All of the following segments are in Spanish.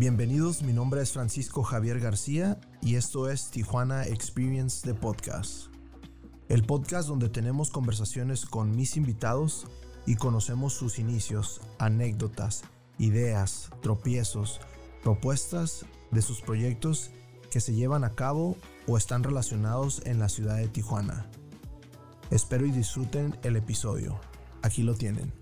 Bienvenidos, mi nombre es Francisco Javier García y esto es Tijuana Experience de Podcast. El podcast donde tenemos conversaciones con mis invitados y conocemos sus inicios, anécdotas, ideas, tropiezos, propuestas de sus proyectos que se llevan a cabo o están relacionados en la ciudad de Tijuana. Espero y disfruten el episodio. Aquí lo tienen.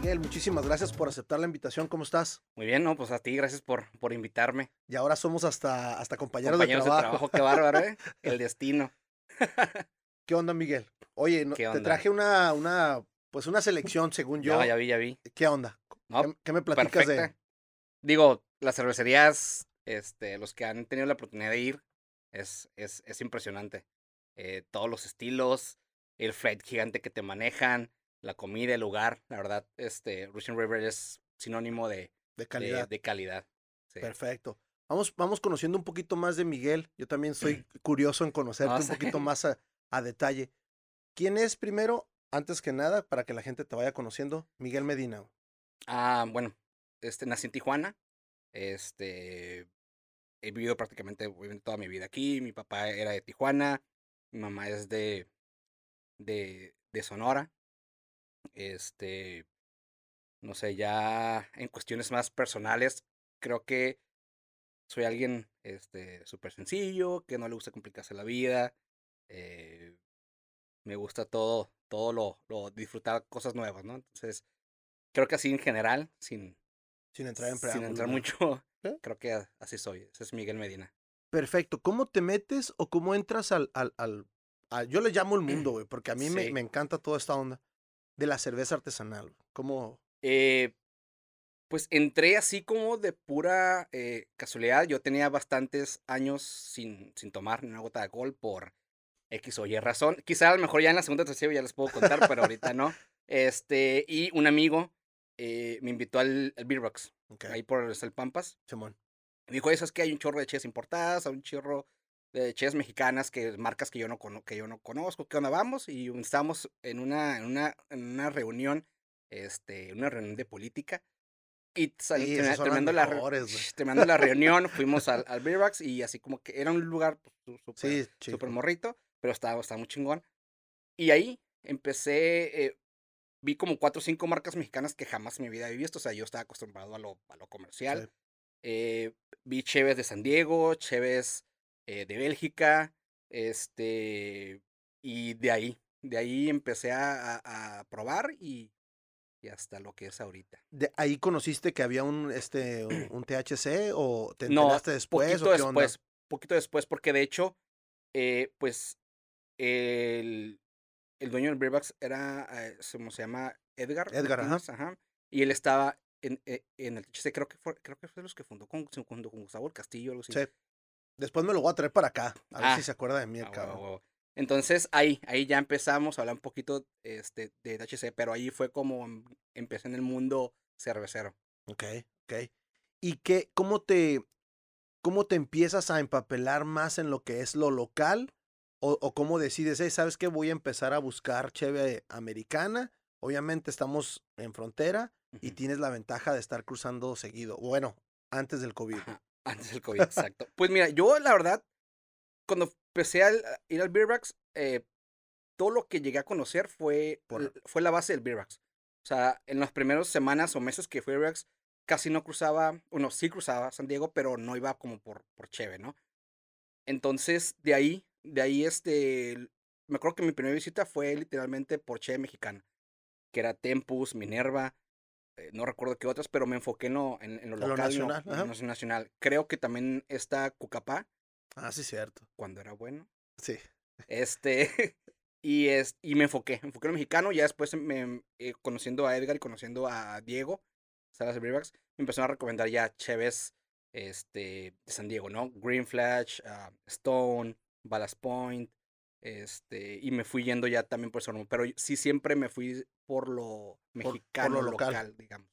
Miguel, muchísimas gracias por aceptar la invitación. ¿Cómo estás? Muy bien, no, pues a ti, gracias por, por invitarme. Y ahora somos hasta, hasta compañeros, Compañeros de trabajo. qué bárbaro, ¿eh? El destino. ¿Qué onda, Miguel? Oye, no- ¿Qué te traje una, una, pues una selección, según yo. Ya, ya vi, ya vi. ¿Qué onda? No, ¿Qué, qué me platicas perfecta. de...? Digo, las cervecerías, este, los que han tenido la oportunidad de ir, es, es, es impresionante. Eh, todos los estilos, el freight gigante que te manejan, la comida, el lugar. La verdad, este, Russian River es sinónimo de, de calidad. de calidad. Sí. Perfecto. Vamos, vamos conociendo un poquito más de Miguel. Yo también soy curioso en conocerte No, un poquito más a, a detalle. ¿Quién es primero, antes que nada, para que la gente te vaya conociendo? Miguel Medina. Ah, bueno, este, nací en Tijuana. Este, he vivido prácticamente toda mi vida aquí. Mi papá era de Tijuana, mi mamá es de, de, de Sonora. Este, no sé, ya en cuestiones más personales, creo que soy alguien, este, súper sencillo, que no le gusta complicarse la vida. Eh, me gusta todo, todo lo, lo disfrutar cosas nuevas, ¿no? Entonces, creo que así en general, sin, Sin entrar en sin entrar mucho, ¿Eh? creo que así soy. Ese es Miguel Medina. Perfecto. ¿Cómo te metes o cómo entras al... al, al- a- yo le llamo el mundo, güey, porque a mí me, Sí. me encanta toda esta onda de la cerveza artesanal. ¿Cómo...? Eh, pues entré así como de pura eh, casualidad. Yo tenía bastantes años sin, sin tomar ni una gota de alcohol por X o Y razón. Quizá a lo mejor ya en la segunda tercera ya les puedo contar, pero ahorita no. Este, y un amigo eh, me invitó al, al Beer Box, Ok, ahí por el Pampas. Simón. Me dijo, eso es que hay un chorro de ches importadas, hay un chorro de ches mexicanas, que marcas que yo no, que yo no conozco, ¿qué onda vamos? Y estábamos en una, en una, en una reunión, este, una reunión de política. Y sal- Sí, las terminando, la, re- mejores, la reunión, fuimos al, al Beer Box y así como que era un lugar pues, Sí, súper morrito, pero estaba, estaba muy chingón. Y ahí empecé, eh, vi como cuatro o cinco marcas mexicanas que jamás en mi vida había visto, o sea, yo estaba acostumbrado a lo, a lo comercial. Sí. Eh, vi Cheves de San Diego, Cheves eh, de Bélgica, este, y de ahí, de ahí empecé a, a- a probar y, y hasta lo que es ahorita. De ahí conociste que había un, este, un, un THC o te No, enteraste después poquito o qué onda? después, poquito después, porque de hecho, eh, pues, el, el dueño del Beerbox era, eh, ¿cómo se llama? Edgar. Edgar, ajá. Y él estaba en, eh, en el THC, creo que fue, creo que fue los que fundó con, con Gustavo el Castillo, algo así. Sí. Después me lo voy a traer para acá. A ver Ah, si se acuerda de mí el Ah, cabrón. Entonces ahí, ahí ya empezamos a hablar un poquito este, de THC, pero ahí fue como em- empecé en el mundo cervecero. Ok, ok. ¿Y qué, cómo te, cómo te empiezas a empapelar más en lo que es lo local? ¿O, o cómo decides, "Hey, ¿sabes qué? Voy a empezar a buscar cheve americana. Obviamente estamos en frontera y tienes la ventaja de estar cruzando seguido. Bueno, antes del COVID. Ajá, Antes del COVID, exacto. Pues mira, yo la verdad, cuando empecé a ir al Beerbox, eh, todo lo que llegué a conocer fue, Por- fue la base del Beerbox. O sea, en las primeras semanas o meses que fui al Beerbox, casi no cruzaba, bueno, sí cruzaba San Diego, pero no iba como por, por Cheve, ¿no? Entonces, de ahí, de ahí, este, me acuerdo que mi primera visita fue literalmente por Cheve mexicana, que era Tempus, Minerva, eh, no recuerdo qué otras, pero me enfoqué en lo, en, en lo En lo local, no- nacional, en ajá. lo nacional. Creo que también está Cucapá, Ah, sí, cierto. cuando era bueno. Sí. Este, y, es, y me enfoqué, me enfoqué en lo mexicano, ya después me, eh, conociendo a Edgar y conociendo a Diego, Salas de Beerbacks, me empezaron a recomendar ya Cheves este, de San Diego, ¿no? Green Flash, ah, Stone, Ballast Point, Este, y me fui yendo ya también por eso, pero sí siempre me fui por lo mexicano, por lo local. local, digamos.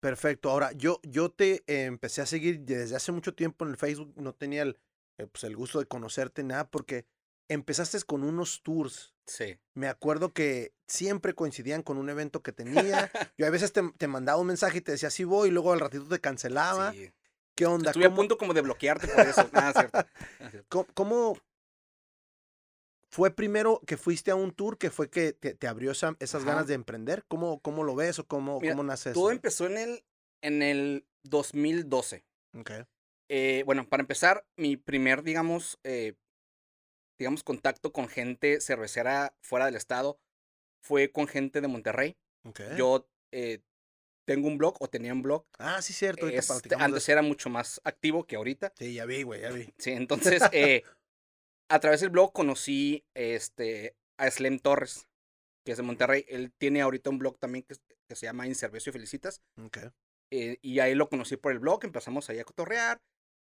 Perfecto. Ahora, yo, yo te eh, empecé a seguir desde hace mucho tiempo en el Facebook. No tenía el, eh, pues, el gusto de conocerte nada porque empezaste con unos tours. Sí. Me acuerdo que siempre coincidían con un evento que tenía. Yo a veces te, te mandaba un mensaje y te decía, sí voy, y luego al ratito te cancelaba. sí. ¿Qué onda? Estuve a ¿Cómo- punto como de bloquearte por eso. Ah, cierto. ¿Cómo, cómo fue primero que fuiste a un tour que fue que te, te abrió esa- esas Ajá. ganas de emprender? ¿Cómo, cómo lo ves o cómo, Mira, cómo nace Todo eso? empezó en el, en el 2012. Ok. Eh, bueno, para empezar, mi primer, digamos, eh, digamos, contacto con gente cervecera fuera del estado fue con gente de Monterrey. ok. Yo eh, tengo un blog o tenía un blog. Ah, sí, cierto. Este, antes era mucho más activo que ahorita. Sí, ya vi, güey, ya vi. Sí, entonces, eh, a través del blog conocí este, a Slem Torres, que es de Monterrey. Él tiene ahorita un blog también que, que se llama Inservicio Felicitas. Ok. eh, y ahí lo conocí por el blog, empezamos ahí a cotorrear.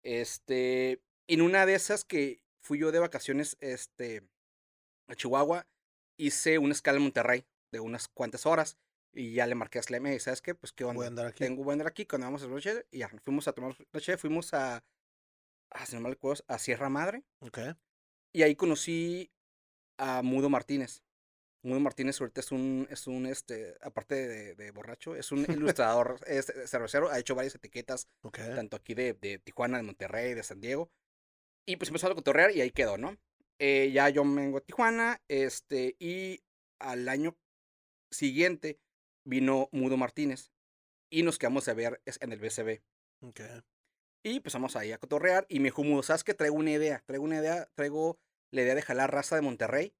Este, en una de esas que fui yo de vacaciones este, a Chihuahua, hice una escala en Monterrey de unas cuantas horas. Y ya le marqué a Slem, "Hey, ¿sabes qué? Pues qué onda. Voy a andar aquí. Tengo voy a andar aquí cuando vamos a noche. Y ya, fuimos a tomar noche, fuimos a, ah, si no me recuerdo, a Sierra Madre. Ok. Y ahí conocí a Mudo Martínez. Mudo Martínez ahorita es un, es un, este, aparte de, de borracho, es un ilustrador, es cervecero, ha hecho varias etiquetas, Ok. tanto aquí de, de Tijuana, de Monterrey, de San Diego. Y pues empezó a cotorrear y ahí quedó, ¿no? Eh, ya yo vengo a Tijuana, este, y al año siguiente vino Mudo Martínez y nos quedamos a ver en el BCB. Ok. Y empezamos ahí a cotorrear y me dijo, Mudo, ¿sabes qué? Traigo una idea, traigo una idea, traigo la idea de jalar raza de Monterrey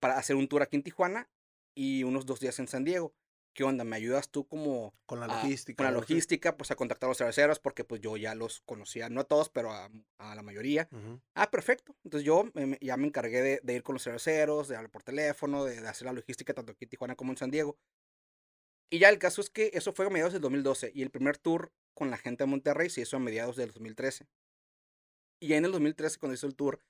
para hacer un tour aquí en Tijuana y unos dos días en San Diego. ¿Qué onda? ¿Me ayudas tú como Con la a- logística. con la logística, pues a contactar a los cerveceros porque pues yo ya los conocía, no a todos, pero a, a la mayoría. Ah, perfecto. Entonces yo me- me- ya me encargué de, de ir con los cerveceros, de hablar por teléfono, de, de hacer la logística tanto aquí en Tijuana como en San Diego. Y ya el caso es que eso fue a mediados del 2012 y el primer tour con la gente de Monterrey se hizo a mediados del 2013. Y ya en el 2013 cuando hizo el tour,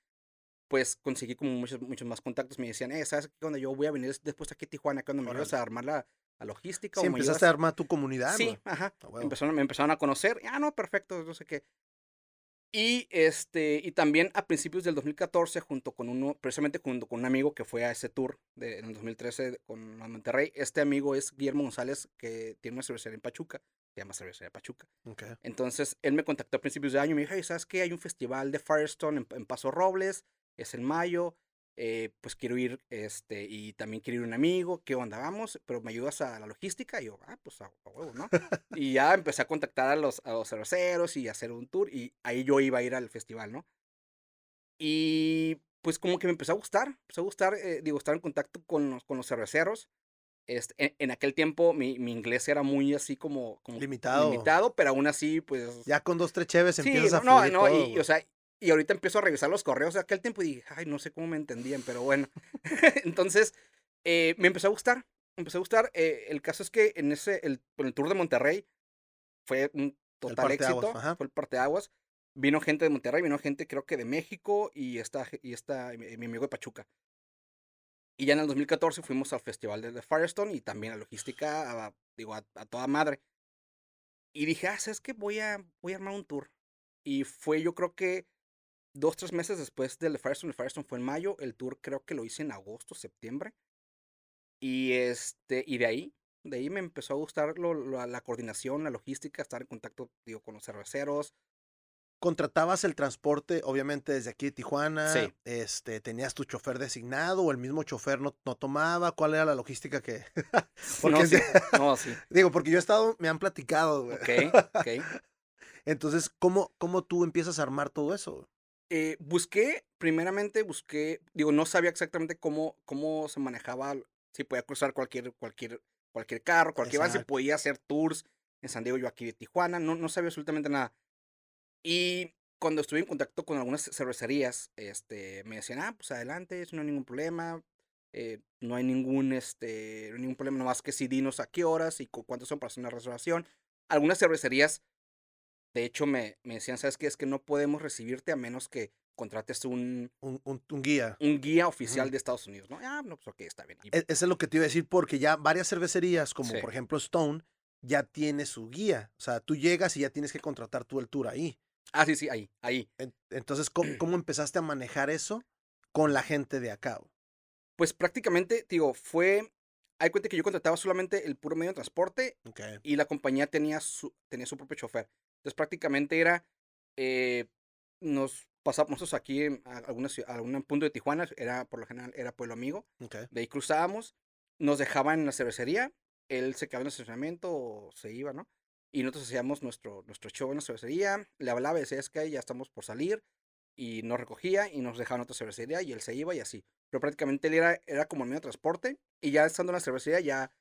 pues conseguí como muchos, muchos más contactos. Me decían, eh, ¿sabes qué onda? Yo voy a venir después aquí a Tijuana, cuando me ayudas a armar la, la logística. Sí, o me empezaste a armar tu comunidad, Sí, ajá. Empezaron, me empezaron a conocer. Ah, no, perfecto, no sé qué. Y este, y también a principios del 2014, junto con uno, precisamente junto con un amigo que fue a ese tour de, en el 2013 con Monterrey. Este amigo es Guillermo González, que tiene una cervecería en Pachuca, se llama Cervecería Pachuca. Ok. Entonces, él me contactó a principios de año y me dijo, "Hey, ¿sabes qué? Hay un festival de Firestone en, en Paso Robles, es en mayo, eh, pues quiero ir, este, y también quiero ir un amigo, ¿qué onda? Vamos, pero ¿me ayudas a la logística? Y yo, ah, pues a, a huevo, ¿no? y ya empecé a contactar a los, a los cerveceros y hacer un tour, y ahí yo iba a ir al festival, ¿no? Y pues como que me empezó a gustar, empezó a gustar, eh, digo, estar en contacto con los, con los cerveceros. Este, en, en aquel tiempo mi, mi inglés era muy así como, como Limitado. limitado, pero aún así, pues Ya con dos, tres cheves Sí, empiezas a no, fluir no, todo, y, o sea, y ahorita empiezo a revisar los correos de aquel tiempo y dije, ay, no sé cómo me entendían, pero bueno. Entonces, eh, me empezó a gustar, me empezó a gustar. eh, el caso es que en ese, el, el tour de Monterrey fue un total éxito, ajá. fue el parteaguas. Vino gente de Monterrey, vino gente creo que de México y esta, y esta, mi, mi amigo de Pachuca. Y ya en el 2014 fuimos al festival de, de Firestone y también a logística, a- digo, a, a toda madre. Y dije, ah, ¿sabes qué? Voy a, voy a armar un tour. Y fue yo creo que dos, tres meses después del de Firestone. El Firestone fue en mayo. El tour creo que lo hice en agosto, septiembre. Y este, y de ahí, de ahí me empezó a gustar lo- lo- la coordinación, la logística, estar en contacto, digo, con los cerveceros. Contratabas el transporte, obviamente, desde aquí de Tijuana. Sí. Este, ¿Tenías tu chofer designado o el mismo chofer no, no tomaba? ¿Cuál era la logística que...? Porque no, sí, sí. no, sí. Digo, porque yo he estado, me han platicado, güey. Ok, ok. Entonces, ¿cómo, ¿cómo tú empiezas a armar todo eso? Eh, busqué, primeramente busqué, digo, no sabía exactamente cómo, cómo se manejaba, si podía cruzar cualquier, cualquier, cualquier carro, cualquier van, si podía hacer tours en San Diego, yo aquí de Tijuana, no, no sabía absolutamente nada. Y cuando estuve en contacto con algunas cervecerías, este, me decían, ah, pues adelante, eso no hay ningún problema, eh, no hay ningún, este, ningún problema, nomás que si dinos a qué horas y cu- cuántos son para hacer una reservación. Algunas cervecerías, de hecho, me, me decían, ¿sabes qué? Es que no podemos recibirte a menos que contrates un, Un, un- un guía. un guía oficial de Estados Unidos, ¿no? Ah, no, pues ok, está bien. E- Eso es lo que te iba a decir, porque ya varias cervecerías, como Sí. por ejemplo Stone, ya tiene su guía. O sea, tú llegas y ya tienes que contratar tú el tour ahí. ah, sí, sí, ahí, ahí. En- Entonces, ¿cómo, cómo empezaste a manejar eso con la gente de acá? Pues prácticamente, te digo, fue, hay cuenta que yo contrataba solamente el puro medio de transporte y la compañía tenía su, tenía su propio chofer. Entonces prácticamente era, eh, nos pasábamos aquí en alguna, ciu- a algún punto de Tijuana, era por lo general, era Pueblo Amigo, de ahí cruzábamos, nos dejaban en la cervecería, él se quedaba en el estacionamiento o se iba, ¿no? Y nosotros hacíamos nuestro, nuestro show en la cervecería, le hablaba decía, es que ya estamos por salir, y nos recogía y nos dejaba en otra cervecería y él se iba y así. Pero prácticamente él era, era como el medio de transporte y ya estando en la cervecería ya,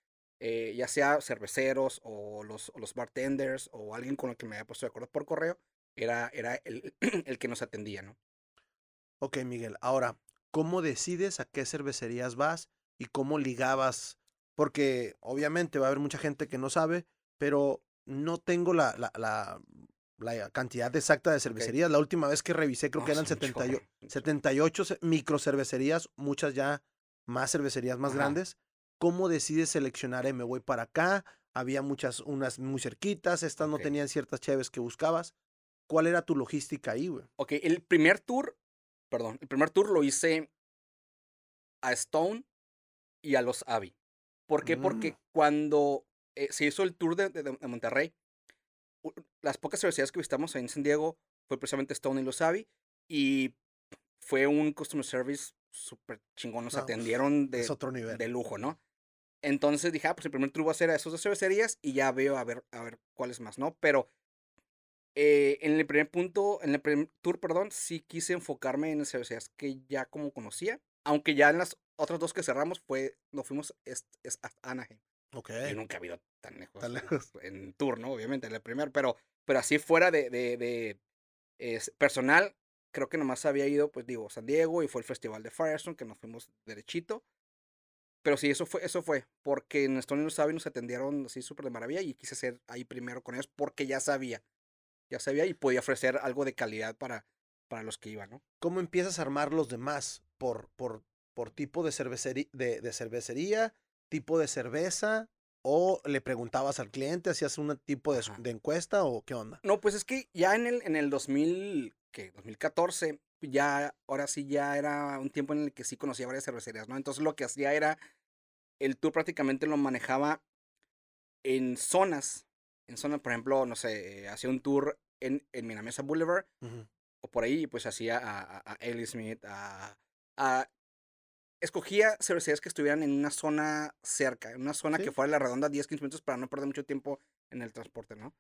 eh, ya sea cerveceros o los, o los bartenders o alguien con el que me había puesto de acuerdo por correo, era, era el, el que nos atendía, ¿no? Ok, Miguel. Ahora, ¿cómo decides a qué cervecerías vas y cómo ligabas? Porque obviamente va a haber mucha gente que no sabe, pero no tengo la, la, la, la cantidad exacta de cervecerías. La última vez que revisé creo No, que eran son un 78, chorro, un chorro. 78 ce- microcervecerías, muchas ya más cervecerías más Ajá. grandes. ¿Cómo decides seleccionar, eh, me voy para acá? Había muchas, unas muy cerquitas, estas no tenían ciertas chaves que buscabas. ¿Cuál era tu logística ahí, güey? Ok, el primer tour, perdón, el primer tour lo hice a Stone y a los Avi. ¿Por qué? Porque Mm. cuando eh, se hizo el tour de, de- de Monterrey, las pocas universidades que visitamos ahí en San Diego fue precisamente Stone y los Avi y fue un customer service súper chingón, nos No, atendieron de, es otro nivel. de lujo, ¿no? Entonces dije, ah, pues el primer tour va a ser a esos dos cervecerías y ya veo a ver, a ver cuáles más, ¿no? Pero eh, en el primer punto, en el primer tour, perdón, sí quise enfocarme en las cervecerías que ya como conocía, aunque ya en las otras dos que cerramos fue, nos fuimos es, es a Anaheim. Ok. Yo nunca he ido tan lejos, Tan en- lejos. en tour, ¿no? Obviamente, en el primer, pero, pero así fuera de, de, de, es, personal, creo que nomás había ido, pues digo, San Diego y fue el festival de Firestone, que nos fuimos derechito. Pero sí, eso fue, eso fue, porque en Stone y los Sabi nos atendieron así súper de maravilla y quise ser ahí primero con ellos porque ya sabía, ya sabía y podía ofrecer algo de calidad para, para los que iban, ¿no? ¿Cómo empiezas a armar los demás? ¿Por, por, por tipo de cervecería, de, de cervecería, tipo de cerveza? ¿O le preguntabas al cliente, hacías un tipo de, de encuesta o qué onda? No, pues es que ya en el, en el 2000, ¿qué? 2014, ya, ahora sí ya era un tiempo en el que sí conocía varias cervecerías, ¿no? Entonces lo que hacía era, el tour prácticamente lo manejaba en zonas, en zonas, por ejemplo, no sé, eh, hacía un tour en, en Minamesa Boulevard o por ahí, pues hacía a, a, a Ellie Smith, a, a- Escogía cervecerías que estuvieran en una zona cerca, en una zona Sí. que fuera la redonda 10, 15 minutos para no perder mucho tiempo en el transporte, ¿no?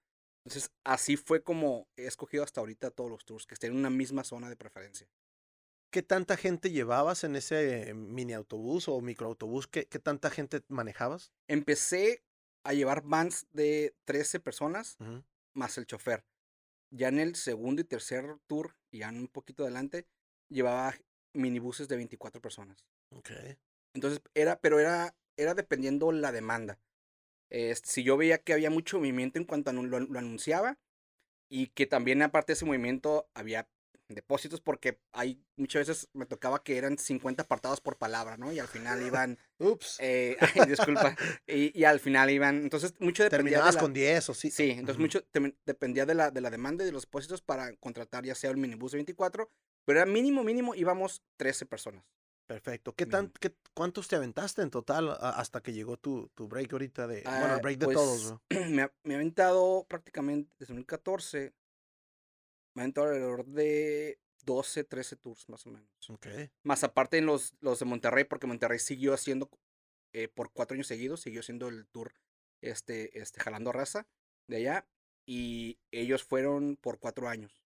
Entonces, así fue como he escogido hasta ahorita todos los tours, que estén en una misma zona de preferencia. ¿Qué tanta gente llevabas en ese mini autobús o microautobús? ¿Qué, ¿Qué tanta gente manejabas? Empecé a llevar vans de 13 personas más el chofer. Ya en el segundo y tercer tour, ya un poquito adelante, llevaba minibuses de 24 personas. Ok. Entonces, era, pero era, era dependiendo la demanda. Si yo veía que había mucho movimiento en cuanto a lo, lo anunciaba, y que también aparte de ese movimiento había depósitos, porque hay muchas veces me tocaba que eran 50 apartados por palabra, ¿no? Y al final iban, Ups. eh, ay, disculpa, y, y al final iban, entonces mucho dependía de Terminabas la- con 10 o sí. Sí, entonces mucho dependía de la, de la demanda y de los depósitos para contratar ya sea el minibús de 24, pero era mínimo, mínimo íbamos 13 personas. Perfecto. ¿Qué tan, qué, ¿Cuántos te aventaste en total hasta que llegó tu, tu break ahorita de... bueno, Ah, el break de pues, todos, ¿no? me, me he aventado prácticamente desde 2014, me he aventado alrededor de 12, 13 tours más o menos. Ok. Más aparte en los, los de Monterrey, porque Monterrey siguió haciendo eh, por cuatro años seguidos, siguió haciendo el tour este, este, jalando raza de allá. Y ellos fueron por cuatro años.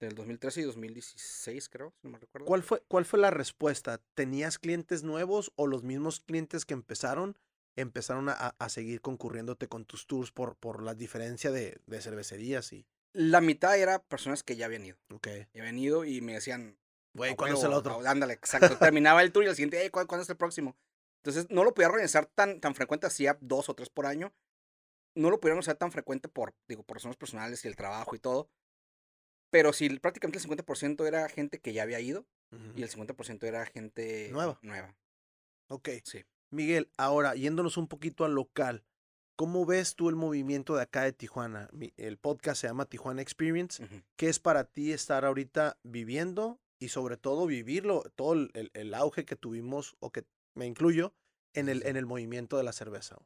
Del 2013 y 2016, creo, si no me recuerdo. ¿Cuál fue, ¿Cuál fue la respuesta? ¿Tenías clientes nuevos o los mismos clientes que empezaron empezaron a, a seguir concurriéndote con tus tours por, por la diferencia de, de cervecerías? y La mitad era personas que ya habían ido. Ok. Ya habían ido y me decían, Güey, "A ¿cuándo es el otro? Ándale, exacto. Terminaba el tour y al siguiente, "Ey, ¿cuándo, cuándo es el próximo? Entonces, no lo podía organizar tan, tan frecuente, hacía dos o tres por año. No lo podía organizar tan frecuente por, digo, por razones personales y el trabajo y todo. Pero sí, prácticamente el 50% era gente que ya había ido y el 50% era gente Nueva. nueva. Ok. Sí. Miguel, ahora yéndonos un poquito al local, ¿cómo ves tú el movimiento de acá de Tijuana? Mi- El podcast se llama Tijuana Experience. Ujú. ¿Qué es para ti estar ahorita viviendo y sobre todo vivirlo, todo el, auge que tuvimos, o que me incluyo, en el, en el movimiento de la cerveza?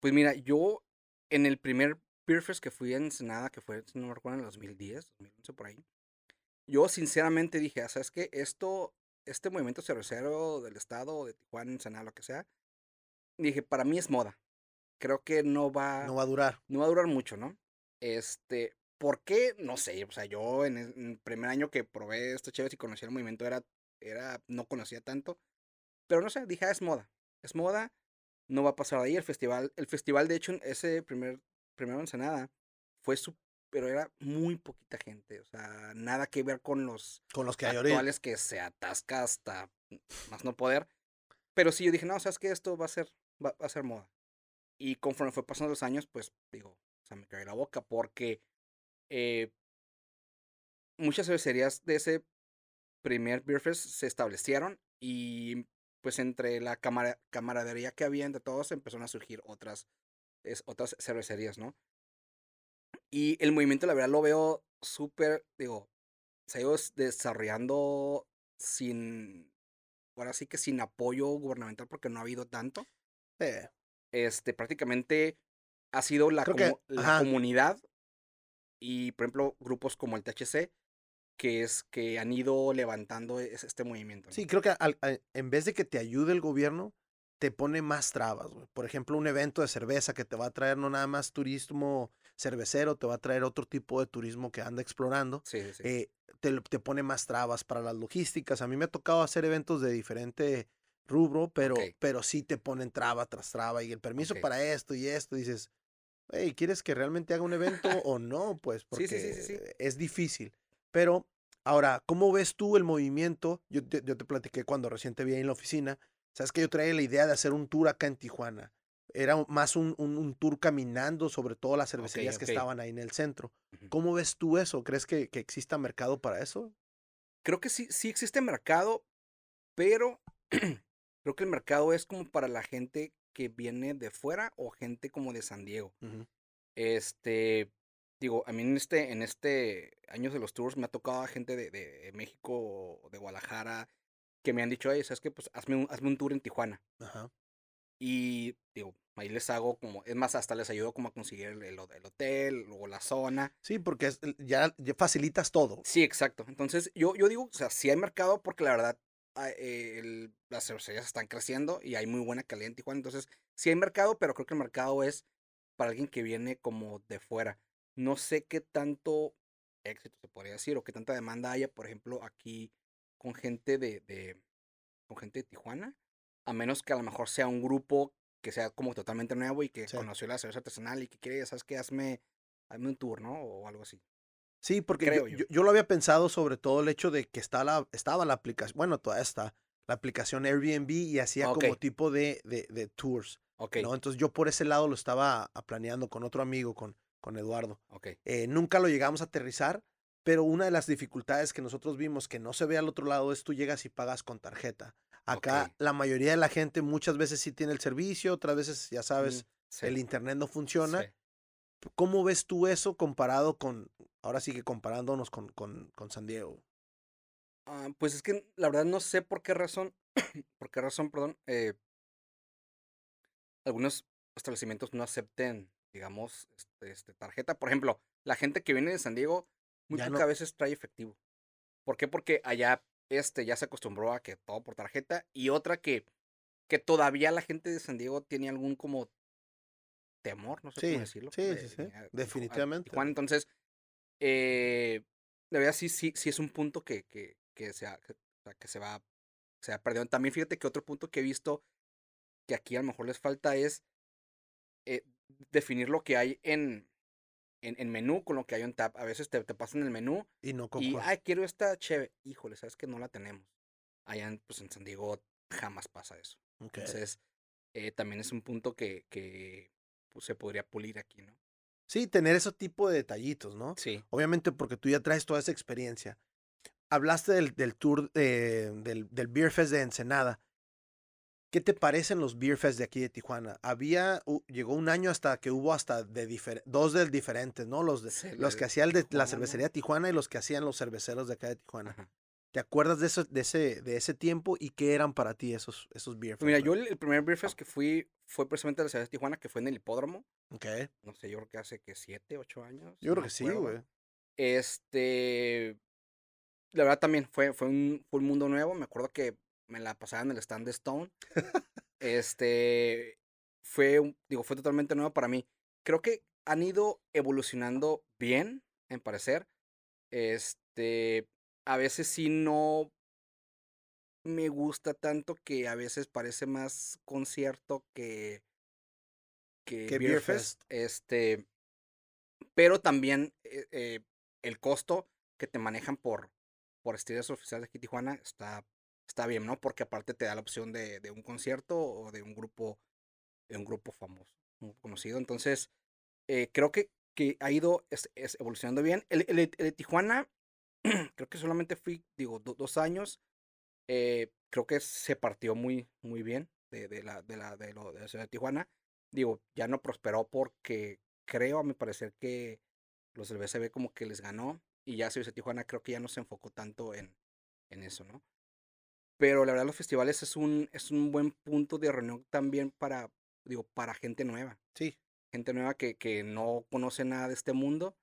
Pues mira, yo en el primer Beer Fest que fui en Ensenada, que fue, si no me recuerdo, en el 2010, 2011 por ahí, yo sinceramente dije, "Ah, ¿sabes qué? Esto, este movimiento cervecero del estado, de Tijuana, Ensenada, lo que sea, dije, para mí es moda. Creo que no va, No va a durar. no va a durar mucho, ¿no? Este, ¿por qué? No sé, o sea, yo en el, primer año que probé estos chéveres y conocí el movimiento era, era, no conocía tanto, pero no sé, dije, ah, es moda, es moda, no va a pasar de ahí el festival, el festival de hecho, ese primer, primero Ensenada, fue su, pero era muy poquita gente, o sea, nada que ver con los Con los que hay actuales que se atasca hasta más no poder, pero sí, yo dije, no, sabes que esto va a ser, va, va a ser moda. Y conforme fue pasando los años, pues digo, o me cayó la boca porque eh, muchas cervecerías de ese primer Beer Fest se establecieron y pues entre la camara- camaradería que había entre todos empezaron a surgir otras, otras cervecerías, ¿no? Y el movimiento, la verdad, lo veo súper, digo, se ha ido des- desarrollando sin, ahora sí que sin apoyo gubernamental porque no ha habido tanto Eh, este, prácticamente ha sido la, Creo que- comu- la ajá. comunidad y, por ejemplo, grupos como el THC, que es que han ido levantando es- este movimiento. ¿no? Sí, creo que al- en vez de que te ayude el gobierno, te pone más trabas. Por ejemplo, un evento de cerveza que te va a traer no nada más turismo cervecero, te va a traer otro tipo de turismo que anda explorando. Sí, sí, sí. eh, te, te pone más trabas para las logísticas. A mí me ha tocado hacer eventos de diferente rubro, pero, pero sí te ponen traba tras traba y el permiso para esto y esto. Dices, hey, ¿quieres que realmente haga un evento o no? Pues porque Sí, es difícil. Pero ahora, ¿cómo ves tú el movimiento? Yo, te- yo te platiqué cuando recién te vi ahí en la oficina. Sabes que yo traía la idea de hacer un tour acá en Tijuana. Era más un, un- un tour caminando sobre todas las cervecerías que estaban ahí en el centro. ¿Cómo ves tú eso? ¿Crees que, que exista mercado para eso? Creo que sí, sí existe mercado, pero creo que el mercado es como para la gente que viene de fuera o gente como de San Diego. Este, digo, a mí en este, en este años de los tours me ha tocado a gente de, de México o de Guadalajara que me han dicho, oye, ¿sabes qué? Pues hazme un, hazme un tour en Tijuana. Ajá. Y digo, ahí les hago como, es más, hasta les ayudo como a conseguir el, el ho- el hotel, luego la zona. Sí, porque es- ya, ya facilitas todo. Sí, exacto. Entonces, yo, yo digo, o sea, sí hay mercado porque la verdad, eh, el- las cervecerías están creciendo y hay muy buena calidad en Tijuana. Entonces, sí hay mercado, pero creo que el mercado es para alguien que viene como de fuera. No sé qué tanto éxito se podría decir o qué tanta demanda haya, por ejemplo, aquí con gente de, de con gente de Tijuana, a menos que a lo mejor sea un grupo que sea como totalmente nuevo y que Sí. conoció la cerveza artesanal y que quiere, ¿sabes qué? Hazme, hazme un tour, ¿no? O algo así. Sí, porque yo, yo. yo- yo lo había pensado sobre todo el hecho de que está la, estaba la aplicación, bueno, todavía está la aplicación Airbnb y hacía como tipo de, de, de tours, Ok, ¿no? Entonces yo por ese lado lo estaba ah, planeando con otro amigo, con, con Eduardo. ok. Eh, nunca lo llegamos a aterrizar, pero una de las dificultades que nosotros vimos que no se ve al otro lado es tú llegas y pagas con tarjeta. Acá la mayoría de la gente muchas veces sí tiene el servicio, otras veces, ya sabes, Mm, sí, el internet no funciona. sí. ¿Cómo ves tú eso comparado con, ahora sí que comparándonos con, con, con San Diego? Ah, pues es que la verdad no sé por qué razón, por qué razón, perdón, eh, algunos establecimientos no acepten, digamos, este, este, tarjeta. Por ejemplo, la gente que viene de San Diego muy pocas no- veces trae efectivo. ¿Por qué? Porque allá este, ya se acostumbró a que todo por tarjeta. Y otra que, que todavía la gente de San Diego tiene algún como temor, no sé Sí, cómo decirlo. sí, de sí, sí, a definitivamente. Tijuana. Entonces, eh, de verdad sí, sí, sí es un punto que, que, que, se, ha- que, o sea, que se va se ha perdido. También fíjate que otro punto que he visto que aquí a lo mejor les falta es eh, definir lo que hay en, en, en menú con lo que hay en tap. A veces te, te pasan el menú Y no y, ay, quiero esta chévere. Híjole, sabes que no la tenemos. Allá en, pues, en San Diego jamás pasa eso. Entonces, eh, también es un punto que, que pues, se podría pulir aquí, ¿no? Sí, tener ese tipo de detallitos, ¿no? Sí. Obviamente porque tú ya traes toda esa experiencia. Hablaste del, del tour eh, del, del Beer Fest de Ensenada. ¿Qué te parecen los Beer Fest de aquí de Tijuana? Había, llegó un año hasta que hubo hasta de dos del diferentes, ¿no? Los, de- Sí, los que hacía el de la cervecería Tijuana y los que hacían los cerveceros de acá de Tijuana. Ajá. ¿Te acuerdas de, eso, de, ese, de ese tiempo y qué eran para ti esos, esos Beer Fest? Pues mira, yo el, el primer Beer Fest que fui fue precisamente la ciudad de Tijuana, que fue en el hipódromo. Ok. No sé, yo creo que hace que siete, ocho años. Yo no creo que sí, güey. Este. La verdad también fue, fue, un, fue un mundo nuevo. Me acuerdo que me la pasaba en el stand de Stone. este. Fue, un- digo, fue totalmente nuevo para mí. Creo que han ido evolucionando bien, en parecer. Este. A veces sí no me gusta tanto que a veces parece más concierto que. que, Que Beer Fest. Fest. Este. Pero también eh, eh, el costo que te manejan por, por estrellas oficiales de aquí Tijuana está, está bien, ¿no? Porque aparte te da la opción de, de un concierto o de un grupo, de un grupo famoso, muy conocido. Entonces, eh, creo que, que ha ido es- es evolucionando bien. El, el de- el de Tijuana, creo que solamente fui, digo, do- dos años. Eh, creo que se partió muy, muy bien de, de la, de, la, de, lo, de la ciudad de Tijuana. Digo, ya no prosperó porque creo, a mi parecer, que los del BCB como que les ganó. Y ya Ciudad de Tijuana creo que ya no se enfocó tanto en, en eso, ¿no? Pero la verdad los festivales es un, es un buen punto de reunión también para, digo, para gente nueva. Sí. Gente nueva que, que no conoce nada de este mundo.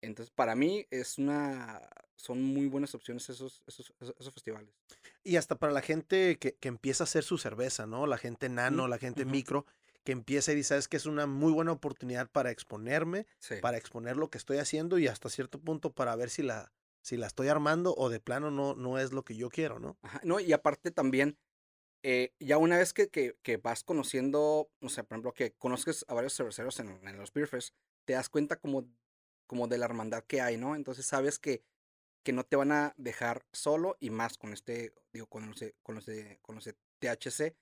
Entonces, para mí es una, son muy buenas opciones esos, esos, esos, festivales. Y hasta para la gente que, que empieza a hacer su cerveza, ¿no? La gente nano, la gente micro, que empieza y dice, sabes que es una muy buena oportunidad para exponerme, Sí. para exponer lo que estoy haciendo y hasta cierto punto para ver si la, si la estoy armando o de plano no, no es lo que yo quiero, ¿no? Ajá, No, y aparte también, eh, ya una vez que, que, que vas conociendo, no sé, por ejemplo, que conoces a varios cerveceros en, en los beer fest, te das cuenta como, como de la hermandad que hay, ¿no? Entonces sabes que, que no te van a dejar solo y más con este, digo, con los con los con los THC.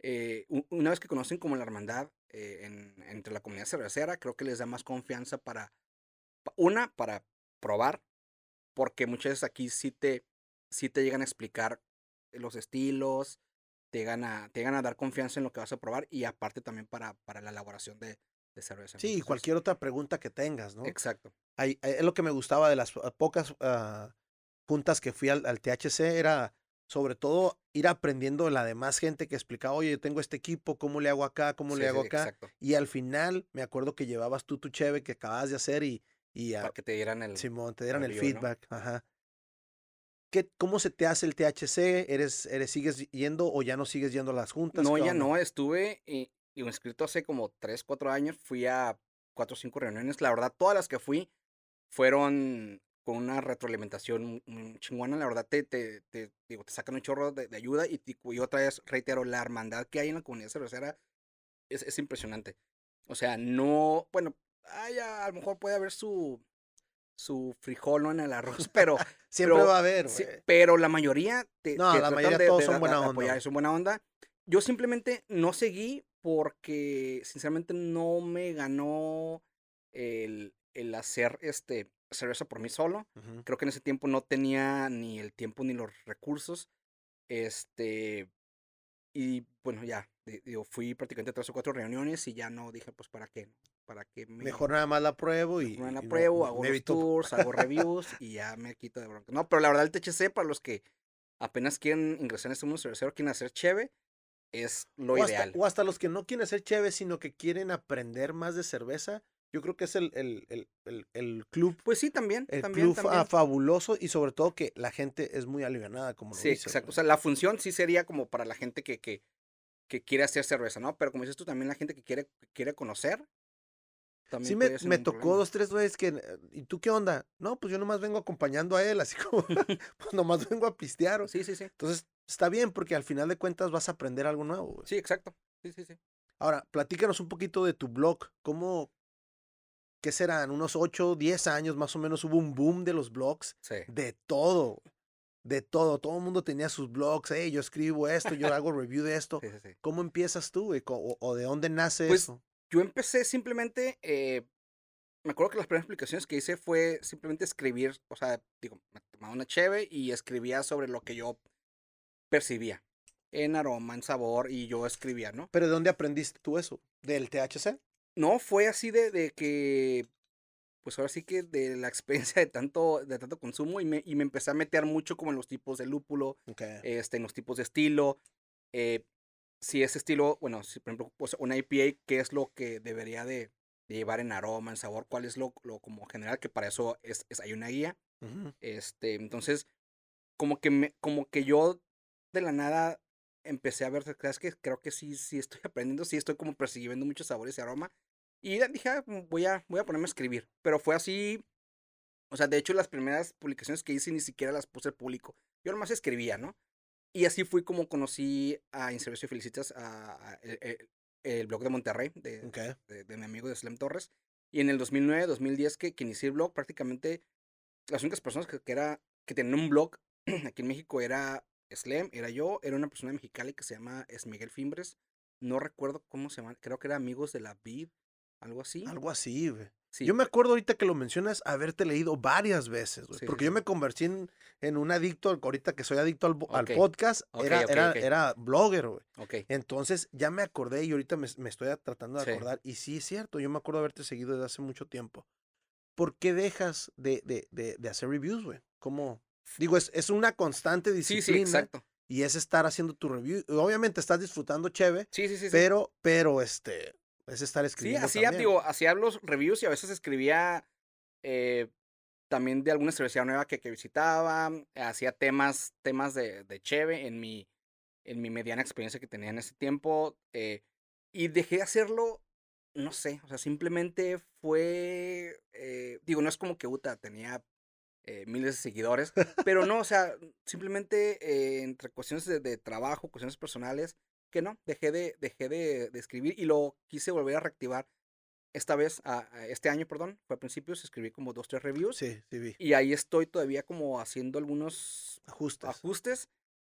eh, una vez que conocen como la hermandad eh, en- entre la comunidad cervecera, creo que les da más confianza para, pa- una, para probar, porque muchas veces aquí sí te, sí te llegan a explicar los estilos, te llegan a, te llegan a dar confianza en lo que vas a probar y aparte también para, para la elaboración de, Sí, y cualquier otra pregunta que tengas, ¿no? Exacto. Ahí- ahí es lo que me gustaba de las po- pocas ah, juntas que fui al, al THC, era sobre todo ir aprendiendo de la demás gente que explicaba, oye, yo tengo este equipo, ¿cómo le hago acá? ¿Cómo Sí, le hago sí, acá? Exacto. Y al final me acuerdo que llevabas tú tu cheve que acabas de hacer y, y ah, Para que te dieran el... Simón, te dieran el feedback. Ajá. ¿Qué, ¿Cómo se te hace el THC? ¿Eres, eres, ¿Sigues yendo o ya no sigues yendo a las juntas? No, ¿Qué ya no, estuve y, y inscrito hace como 3, 4 años, fui a 4 o 5 reuniones. La verdad, todas las que fui fueron con una retroalimentación chingona. La verdad, te, te, te, digo, te sacan un chorro de, de ayuda y, y otra vez, reitero, la hermandad que hay en la comunidad cervecera es, es impresionante. O sea, no, bueno, ay, a, a lo mejor puede haber su, su frijol ¿no? en el arroz, pero Siempre pero va a haber, güey. pero la mayoría te, No, te la mayoría de- todos de son buena de onda, apoyar, son buena onda. Yo simplemente no seguí porque sinceramente no me ganó el, el hacer este cerveza por mí solo. Ujú. Creo que en ese tiempo no tenía ni el tiempo ni los recursos. Este y bueno, ya, di- digo, fui prácticamente tres o cuatro reuniones y ya no dije, pues para qué, para qué me Mejor nada más la pruebo y. no la y no- pruebo, no- hago los tours, hago reviews y ya me quito de bronca. No, pero la verdad el THC para los que apenas quieren ingresar en este mundo cervecero, quieren hacer cheve, es lo o hasta, ideal. o hasta los que no quieren ser chéves, sino que quieren aprender más de cerveza. Yo creo que es el, el, el, el, club. Pues sí, también, El también, club también. fabuloso y sobre todo que la gente es muy alivianada, como lo Sí, dices, exacto. O güey. sea, la función sí sería como para la gente que, que, que quiere hacer cerveza, ¿no? Pero como dices tú, también la gente que quiere, que quiere conocer. También Sí, me, me tocó problema. dos, tres veces que. eh, ¿Y tú qué onda? No, pues yo nomás vengo acompañando a él, así como. pues nomás vengo a pistear. o- Sí, sí, sí. Entonces, está bien porque al final de cuentas vas a aprender algo nuevo. güey. Sí, exacto. Sí, sí, sí. Ahora, platícanos un poquito de tu blog. ¿Cómo. ¿Qué serán? Unos 8, 10 años más o menos hubo un boom de los blogs. Sí. De todo. De todo. Todo el mundo tenía sus blogs. Hey, yo escribo esto, yo hago review de esto. Sí, sí, sí. ¿Cómo empiezas tú? güey? ¿O, o de dónde nace Pues, eso? Yo empecé simplemente, eh, me acuerdo que las primeras publicaciones que hice fue simplemente escribir, o sea, digo, me tomaba una cheve y escribía sobre lo que yo percibía en aroma, en sabor, y yo escribía, ¿no? ¿Pero de dónde aprendiste tú eso? ¿Del THC? No, fue así de, de que, pues ahora sí que de la experiencia de tanto, de tanto consumo y me, y me empecé a meter mucho como en los tipos de lúpulo, Ok. este, en los tipos de estilo. eh, si ese estilo, bueno, si por ejemplo, pues, una IPA, ¿qué es lo que debería de, de llevar en aroma, en sabor? ¿Cuál es lo, lo como general? Que para eso es, es- hay una guía. Este, entonces, como que me, como que yo de la nada empecé a ver, ¿sabes que Creo que sí, sí estoy aprendiendo, sí estoy como persiguiendo muchos sabores y aroma. Y dije, "Ah, voy a, voy a ponerme a escribir. Pero fue así, o sea, de hecho las primeras publicaciones que hice ni siquiera las puse al público. Yo nomás escribía, ¿no? Y así fui como conocí a Inservicio y Felicitas, a, a el, el- el blog de Monterrey, de, de, de mi amigo de Slim Torres. Y en el 2009, 2010 que, que inicié el blog, prácticamente las únicas personas que, que era, que tenían un blog aquí en México era Slem, era yo, era una persona de Mexicali que se llama es Miguel Fimbres. No recuerdo cómo se llama, creo que era Amigos de la Vid, algo así. Algo así, güey. Sí, Yo me acuerdo ahorita que lo mencionas haberte leído varias veces, güey. Sí, sí, porque yo me convertí en, en un adicto, al- ahorita que soy adicto al, podcast, era, era, era blogger, güey. ok. Entonces ya me acordé y ahorita me, me estoy tratando de acordar. Y sí es cierto, yo me acuerdo haberte seguido desde hace mucho tiempo. ¿Por qué dejas de, de, de, de hacer reviews, güey? ¿Cómo? Digo, es, es una constante Sí, disciplina. sí, exacto. Y es estar haciendo tu review. Obviamente estás disfrutando chévere, Sí, sí, sí. sí. pero, pero este, es estar Sí, escribiendo hacía, también. digo, hacía los reviews y a veces escribía eh, también de alguna cervecería nueva que, que visitaba, hacía temas, temas de, de Cheve en mi, en mi mediana experiencia que tenía en ese tiempo, eh, y dejé de hacerlo, no sé, o sea, simplemente fue, eh, digo, no es como que Uta tenía eh, miles de seguidores, pero no, o sea, simplemente eh, entre cuestiones de, de trabajo, cuestiones personales, que no, dejé de, dejé de, de escribir y lo quise volver a reactivar. Esta vez, a- a este año, perdón, fue a principios, escribí como dos, tres reviews. Sí, sí vi. Y ahí estoy todavía como haciendo algunos Ajustes. ajustes,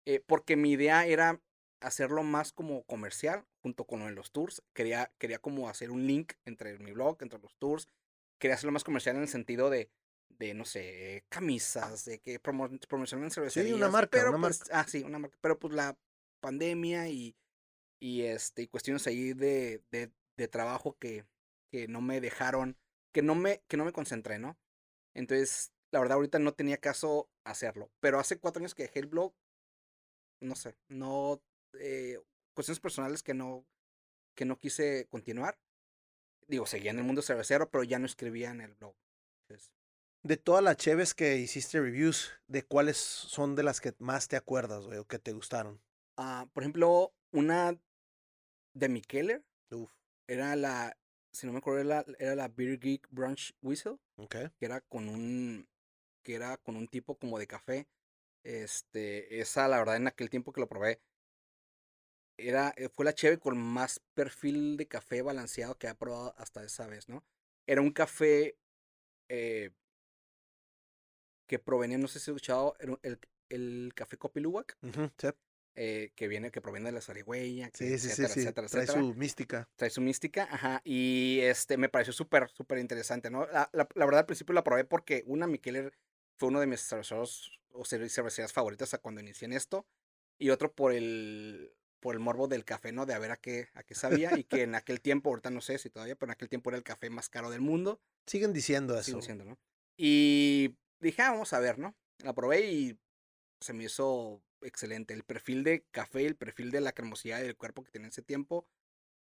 eh, porque mi idea era hacerlo más como comercial, junto con lo de los tours. Quería, quería como hacer un link entre mi blog, entre los tours. Quería hacerlo más comercial en el sentido de, de no sé, camisas, de que promo promocionan cervecerías. marca, pero una pues, Ah, sí, una marca. Pero pues la pandemia y, y, este, y cuestiones ahí de, de, de trabajo que, que no me dejaron, que no me, que no me concentré, ¿no? Entonces, la verdad, ahorita no tenía caso hacerlo. Pero hace cuatro años que dejé el blog, no sé, no, eh, cuestiones personales que no, que no quise continuar. Digo, seguía en el mundo cervecero, pero ya no escribía en el blog. Entonces, De todas las cheves que hiciste reviews, ¿de cuáles son de las que más te acuerdas, güey, o que te gustaron? ah, por ejemplo, una de Mikeller Uf, era la, si no me acuerdo, era la, era la Beer Geek Brunch Whistle. ok. que era con un que era con un tipo como de café. Este, esa la verdad en aquel tiempo que lo probé era eh, fue la cheve con más perfil de café balanceado que he probado hasta esa vez, ¿no? Era un café eh, que provenía, no sé si he escuchado, el, el café Copiluwak, Ujú, sí, eh, que viene, que proviene de la zarigüeya, sí, sí, sí, etcétera, sí, etcétera, Trae etcétera su mística. trae su mística, ajá, y este me pareció súper, súper interesante, ¿no? La, la, la verdad al principio la probé porque una, Mikeller fue uno de mis cerveceros o cerve- cervecerías favoritas cuando inicié en esto, y otro por el, por el morbo del café, ¿no? De a ver a qué, a qué sabía, y que en aquel tiempo, ahorita no sé si todavía, pero en aquel tiempo era el café más caro del mundo, Siguen diciendo eso. siguen siendo, ¿no? Y dije, ah, vamos a ver, ¿no? La probé y se me hizo excelente. El perfil de café, el perfil de la cremosidad del cuerpo que tenía en ese tiempo.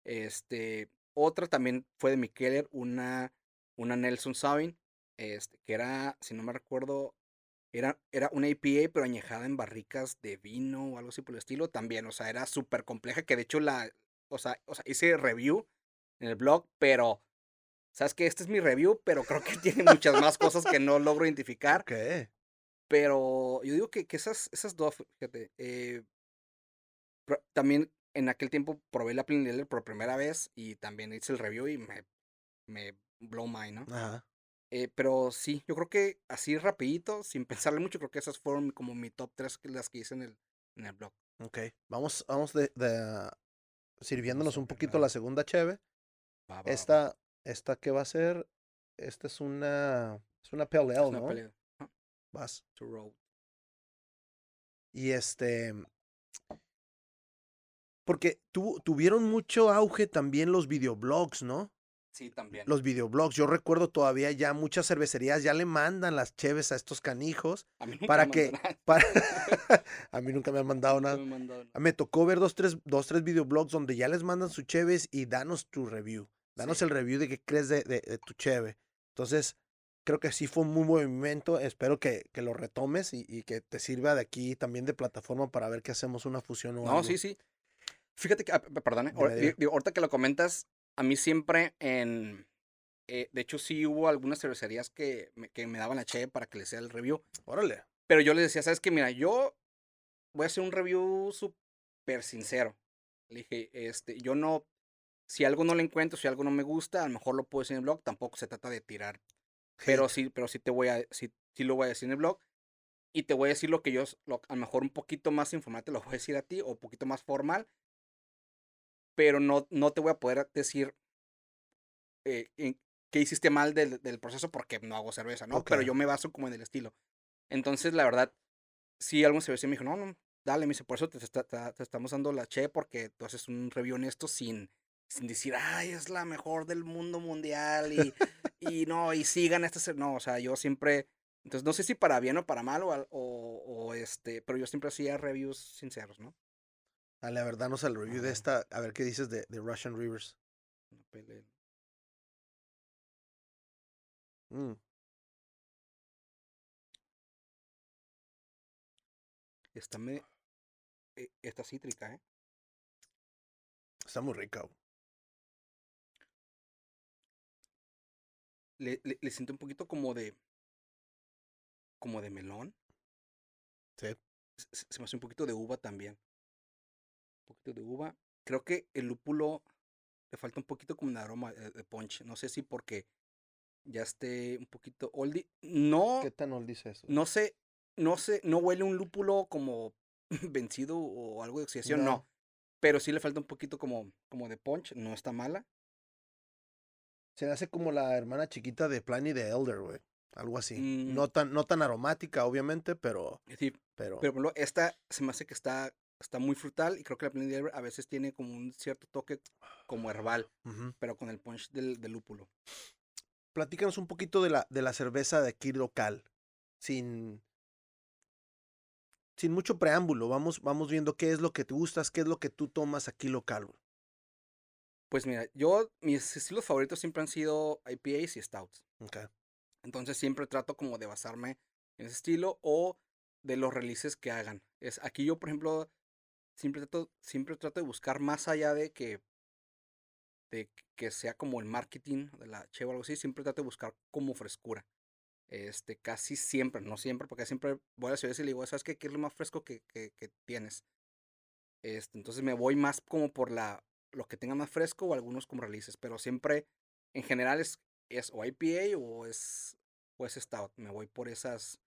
Este, otra también fue de Mikeller, una, una Nelson Sabin, este, que era, si no me recuerdo, era, era una IPA, pero añejada en barricas de vino o algo así por el estilo. También, o sea, era súper compleja, que de hecho la, o sea, o sea, hice review en el blog, pero, sabes que este es mi review, pero creo que tiene muchas más cosas que no logro identificar. Ok. Pero yo digo que, que esas, esas dos, fíjate, eh, también en aquel tiempo probé la Plain Lager por primera vez y también hice el review y me, me blow mind, ¿no? Ajá. Eh, pero sí, yo creo que así rapidito, sin pensarle mucho, creo que esas fueron como mi top 3 que las que hice en el, en el blog. Ok. Vamos, vamos de, de- sirviéndonos un poquito la segunda cheve. Va, va, va. Esta, que va a ser esta es una, es una Es una ¿no? Vas. to. Y este. Porque tu- tuvieron mucho auge también los videoblogs, ¿no? Sí, también. Los videoblogs. Yo recuerdo todavía ya muchas cervecerías ya le mandan las cheves a estos canijos. A mí nunca para me que- Para... a mí nunca me han mandado nada. me mandaron. Me tocó ver dos tres, dos, tres videoblogs donde ya les mandan su cheves y danos tu review. Danos Sí. el review de qué crees de, de- de tu cheve. Entonces, creo que sí fue un muy buen movimiento. Espero que, que lo retomes y, y que te sirva de aquí también de plataforma para ver que hacemos una fusión o No, algo. sí, sí. Fíjate que, ah, p- perdone, Dime, ahora- dime. di- digo, ahorita que lo comentas, a mí siempre en... eh, de hecho, sí hubo algunas cervecerías que me, que me daban la che para que les hiciera el review. Órale. Pero yo les decía, ¿sabes qué? Mira, yo voy a hacer un review súper sincero. Le dije, este, yo no... Si algo no le encuentro, si algo no me gusta, a lo mejor lo puedo decir en el blog. Tampoco se trata de tirar pero sí, pero sí te voy a, sí, sí lo voy a decir en el blog. Y te voy a decir lo que yo, lo- a lo mejor un poquito más informal te lo voy a decir a ti, o un poquito más formal. Pero no, no te voy a poder decir eh, en- qué hiciste mal del, del proceso porque no hago cerveza, ¿no? Pero Ok. yo me baso como en el estilo. Entonces, la verdad, sí, algún cervecero me dijo, no, no, dale, me dice, por eso te, está- te- te estamos dando la che, porque tú haces un review honesto sin, sin decir, ay, es la mejor del mundo mundial y, y no, y sigan este, cer-". no, o sea, yo siempre, entonces no sé si para bien o para mal o, al- o, o este, pero yo siempre hacía reviews sinceros, ¿no? Dale, a ver, danos el review de esta. A ver qué dices de, de Russian Rivers. Mm, Está, me, eh, está cítrica, ¿eh? está muy rica. güey. Le, le, le siento un poquito como de, como de melón. Sí. se, se- me hace un poquito de uva también. Un poquito de uva. Creo que el lúpulo le falta un poquito como de aroma eh, de punch. No sé si porque ya esté un poquito oldie. No, ¿Qué tan old dice eso? no sé, no sé, no huele un lúpulo como vencido o algo de oxidación, no. No. Pero sí le falta un poquito como, como de punch. No está mala. Se me hace como la hermana chiquita de Pliny the Elder, güey. Algo así. Mm. No, tan, no tan aromática, obviamente, pero. Sí, Pero, Pero ejemplo, esta se me hace que está, está muy frutal y creo que la Plain Dealer a veces tiene como un cierto toque como herbal, pero con el punch del, del lúpulo. Platícanos un poquito de la, de la cerveza de aquí local. Sin. Sin mucho preámbulo. Vamos, vamos viendo qué es lo que te gustas, qué es lo que tú tomas aquí local, güey. Pues mira, yo, mis estilos favoritos siempre han sido IPAs y Stouts. Ok. Entonces siempre trato como de basarme en ese estilo o de los releases que hagan. Es, aquí yo, por ejemplo, siempre trato, siempre trato de buscar más allá de que de que sea como el marketing de la che o algo así, siempre trato de buscar como frescura. Este, casi siempre, no siempre, porque siempre voy a la ciudad y le digo, ¿sabes qué? ¿Qué es lo más fresco que, que, que tienes? Este, entonces me voy más como por la, lo que tenga más fresco o algunos como releases, pero siempre, en general, es, es o IPA o es, o es Stout. Me voy por esas,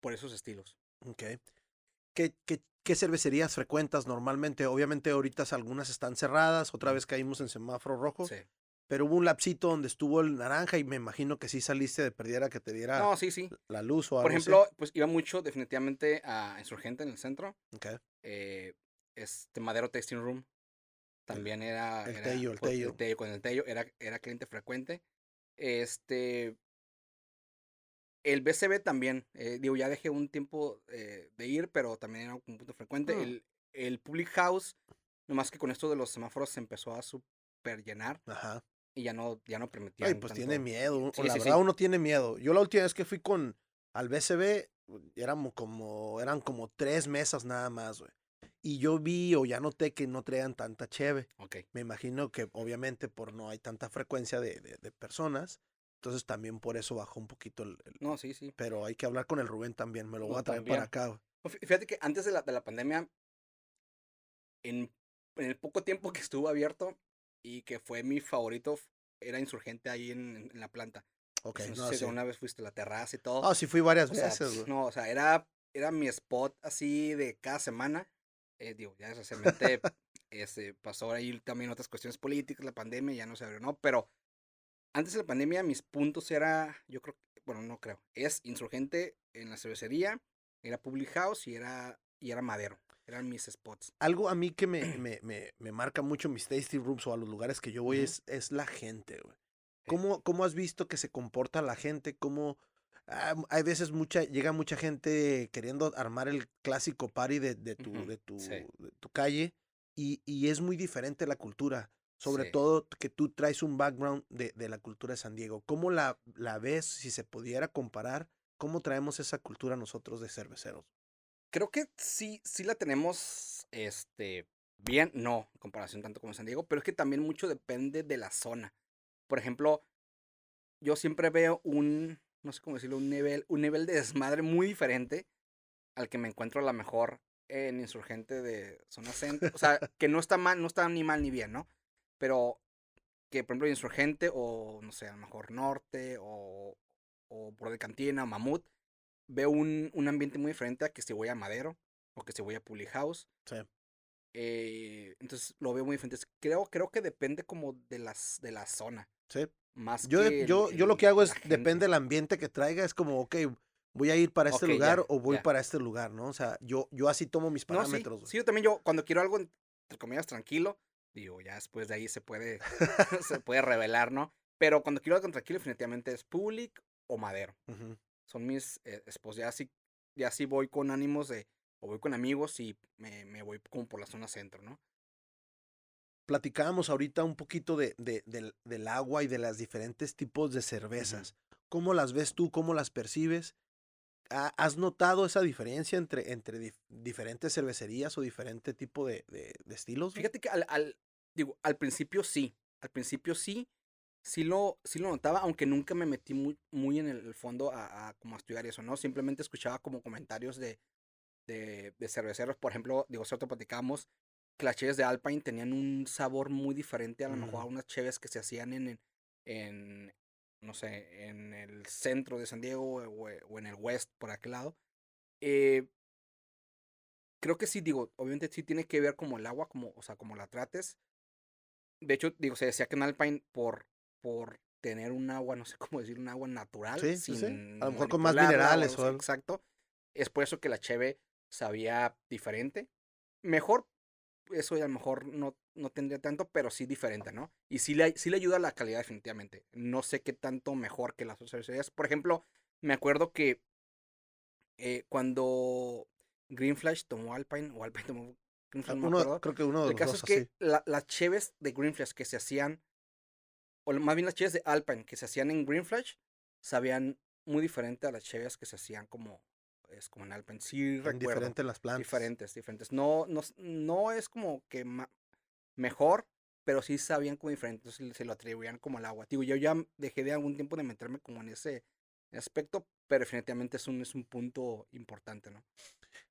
por esos estilos. Ok. ¿Qué, qué, qué cervecerías frecuentas normalmente? Obviamente ahorita algunas están cerradas, otra vez caímos en semáforo rojo, Sí. pero hubo un lapsito donde estuvo el naranja y me imagino que sí saliste de perdiera que te diera No, sí, sí. la luz o algo Por ejemplo, pues iba mucho definitivamente a Insurgente en el centro. Ok. eh, este Madero Tasting Room también era, el era- Tello, el con Tello. con el Tello era, era cliente frecuente. Este el BCB también, eh, digo, ya dejé un tiempo eh, de ir, pero también era un punto frecuente. Ah. El, el Public House, nomás que con esto de los semáforos se empezó a super llenar Ajá. y ya no, ya no permitía. Ay, pues tiene miedo. Sí, la sí, verdad, sí. uno tiene miedo. Yo la última vez que fui con al BCB, éramos como, eran como tres mesas nada más, güey. Y yo vi o ya noté que no traían tanta cheve. Ok. Me imagino que obviamente por no hay tanta frecuencia de, de- de personas. Entonces también por eso bajó un poquito el, el- No, sí, sí. Pero hay que hablar con el Rubén también. Me lo voy No, a traer también. para acá. Fíjate que antes de la, de la pandemia, en, en el poco tiempo que estuvo abierto y que fue mi favorito, era insurgente ahí en, en- la planta. Ok, no no, sé sí. una vez fuiste a la terraza y todo. Ah, sí fui varias O sea, veces, güey. no, o sea, era, era mi spot así de cada semana. Eh, digo, ya recientemente este, pasó ahí también otras cuestiones políticas, la pandemia, ya no se abrió, ¿no? Pero antes de la pandemia mis puntos era, yo creo, bueno, no creo, es insurgente en la cervecería, era Public House y era, y era Madero. Eran mis spots. Algo a mí que me, me, me, me marca mucho mis tasty rooms o a los lugares que yo voy Ujú. es, es la gente, güey. ¿Cómo, ¿Cómo has visto que se comporta la gente? ¿Cómo ah, hay veces mucha, llega mucha gente queriendo armar el clásico party de, de tu, Ujú, de, tu, sí. de tu calle y, y es muy diferente la cultura. Sobre Sí. todo que tú traes un background de, de la cultura de San Diego. ¿Cómo la, la ves si se pudiera comparar? ¿Cómo traemos esa cultura nosotros de cerveceros? Creo que sí, sí la tenemos, este, bien, no, en comparación tanto como San Diego, pero es que también mucho depende de la zona. Por ejemplo, yo siempre veo un, no sé cómo decirlo, un nivel, un nivel de desmadre muy diferente al que me encuentro a lo mejor en Insurgente de Zona Centro. O sea, que no está mal, no está ni mal ni bien, ¿no? Pero que, por ejemplo, Insurgente o, no sé, a lo mejor Norte o, o por de Cantina o Mamut, veo un, un ambiente muy diferente a que si voy a Madero o que si voy a Public House. Sí. Eh, entonces lo veo muy diferente. Creo, creo que depende como de las de la zona. Sí. Más Yo, el- yo, yo lo que hago es, depende del ambiente que traiga, es como, ok, voy a ir para este ya, lugar o voy ya. para este lugar, ¿no? O sea, yo, yo así tomo mis No, sí, parámetros. sí, yo también yo cuando quiero algo entre comillas tranquilo, digo, ya después de ahí se puede se puede revelar, ¿no? Pero cuando quiero algo tranquilo definitivamente es Public o Madero. Son mis eh, esposos, ya sí ya sí voy con ánimos de o voy con amigos y me, me voy como por la zona centro, ¿no? Platicábamos ahorita un poquito de, de- del, del agua y de las diferentes tipos de cervezas. ¿Cómo las ves tú? ¿Cómo las percibes? ¿Ha- ¿Has notado esa diferencia entre, entre dif- diferentes cervecerías o diferente tipo de, de- estilos? Fíjate que al, al- digo, al principio sí, al principio sí, sí lo, sí lo notaba, aunque nunca me metí muy, muy en el fondo a, a como a estudiar eso, ¿no? Simplemente escuchaba como comentarios de, de, de cerveceros, por ejemplo, digo, cierto, platicamos que las cheves de Alpine tenían un sabor muy diferente a lo mejor a Ujú. unas cheves que se hacían en, en, no sé, en el centro de San Diego o, o en el west, por aquel lado. Eh, creo que sí, digo, obviamente sí tiene que ver como el agua, como, o sea, como la trates. De hecho, digo, se decía que en Alpine por, por tener un agua, no sé cómo decir, un agua natural. Sí, sí, A lo mejor con más minerales o algo. Exacto. Es por eso que la cheve sabía diferente. Mejor, eso a lo mejor no, no tendría tanto, pero sí diferente, ¿no? Y sí le, sí le ayuda a la calidad definitivamente. No sé qué tanto mejor que las otras cervecerías. Por ejemplo, me acuerdo que eh, cuando Green Flash tomó Alpine, o Alpine tomó Green Flash, Ah, Uno, creo que uno de El los caso dos es que la- las cheves de Green Flash que se hacían, o más bien las cheves de Alpine que se hacían en Green Flash, sabían muy diferente a las cheves que se hacían como, es como en Alpine. Sí, recuerdo. diferentes las plantas. Diferentes, diferentes. No, no, no es como que mejor, pero sí sabían como diferente. Entonces se lo atribuían como al agua. Digo, yo ya dejé de algún tiempo de meterme como en ese aspecto, pero definitivamente es un, es un punto importante, ¿no?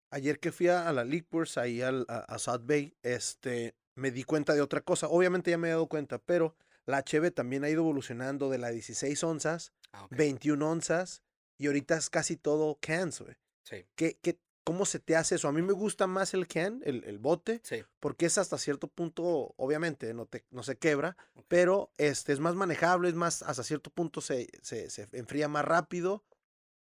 Ayer que fui a, la Liquors, ahí al, a, a South Bay, este, me di cuenta de otra cosa. Obviamente ya me he dado cuenta, pero la HB también ha ido evolucionando de la 16 onzas, Ah, ok. 21 onzas, y ahorita es casi todo cans, güey. Sí, ¿Qué, qué, ¿Cómo se te hace eso? A mí me gusta más el can, el, el bote, sí. porque es hasta cierto punto, obviamente, no, te, no se quebra, pero este, es más manejable, es más, hasta cierto punto se, se, se enfría más rápido.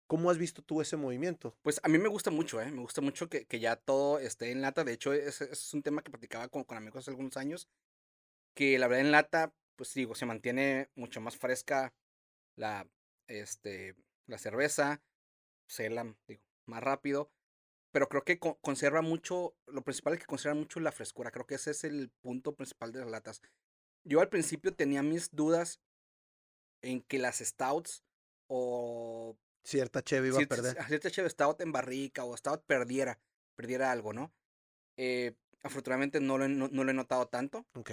¿Cómo has visto tú ese movimiento? Pues a mí me gusta mucho, ¿eh? Me gusta mucho que, que ya todo esté en lata. De hecho, ese, ese es un tema que platicaba con, con amigos hace algunos años. Que la verdad en lata, pues digo, se mantiene mucho más fresca la, este, la cerveza. Se la, digo, más rápido. Pero creo que co- conserva mucho, lo principal es que conserva mucho la frescura. Creo que ese es el punto principal de las latas. Yo al principio tenía mis dudas en que las stouts o Cierta Chevy iba a perder. cierta cheve stout en barrica o stout perdiera, perdiera algo, ¿no? Eh, afortunadamente no lo, he, no, no lo he notado tanto. Ok.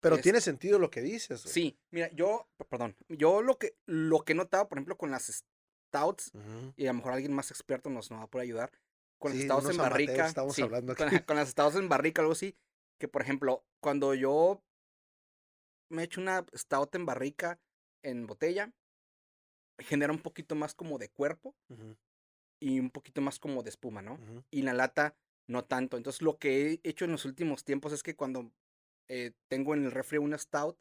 Pero Es- tiene sentido lo que dices. güey. Sí, mira, yo, perdón, yo lo que, lo que he notado, por ejemplo, con las stouts, y a lo mejor alguien más experto nos, nos va a poder ayudar, con Sí, las stouts en barrica, estamos sí, hablando con, aquí. con las stouts en barrica, algo así, que por ejemplo, cuando yo me echo una stout en barrica en botella, genera un poquito más como de cuerpo y un poquito más como de espuma, ¿no? ujú. y en la lata no tanto. Entonces lo que he hecho en los últimos tiempos es que cuando eh, tengo en el refri una stout,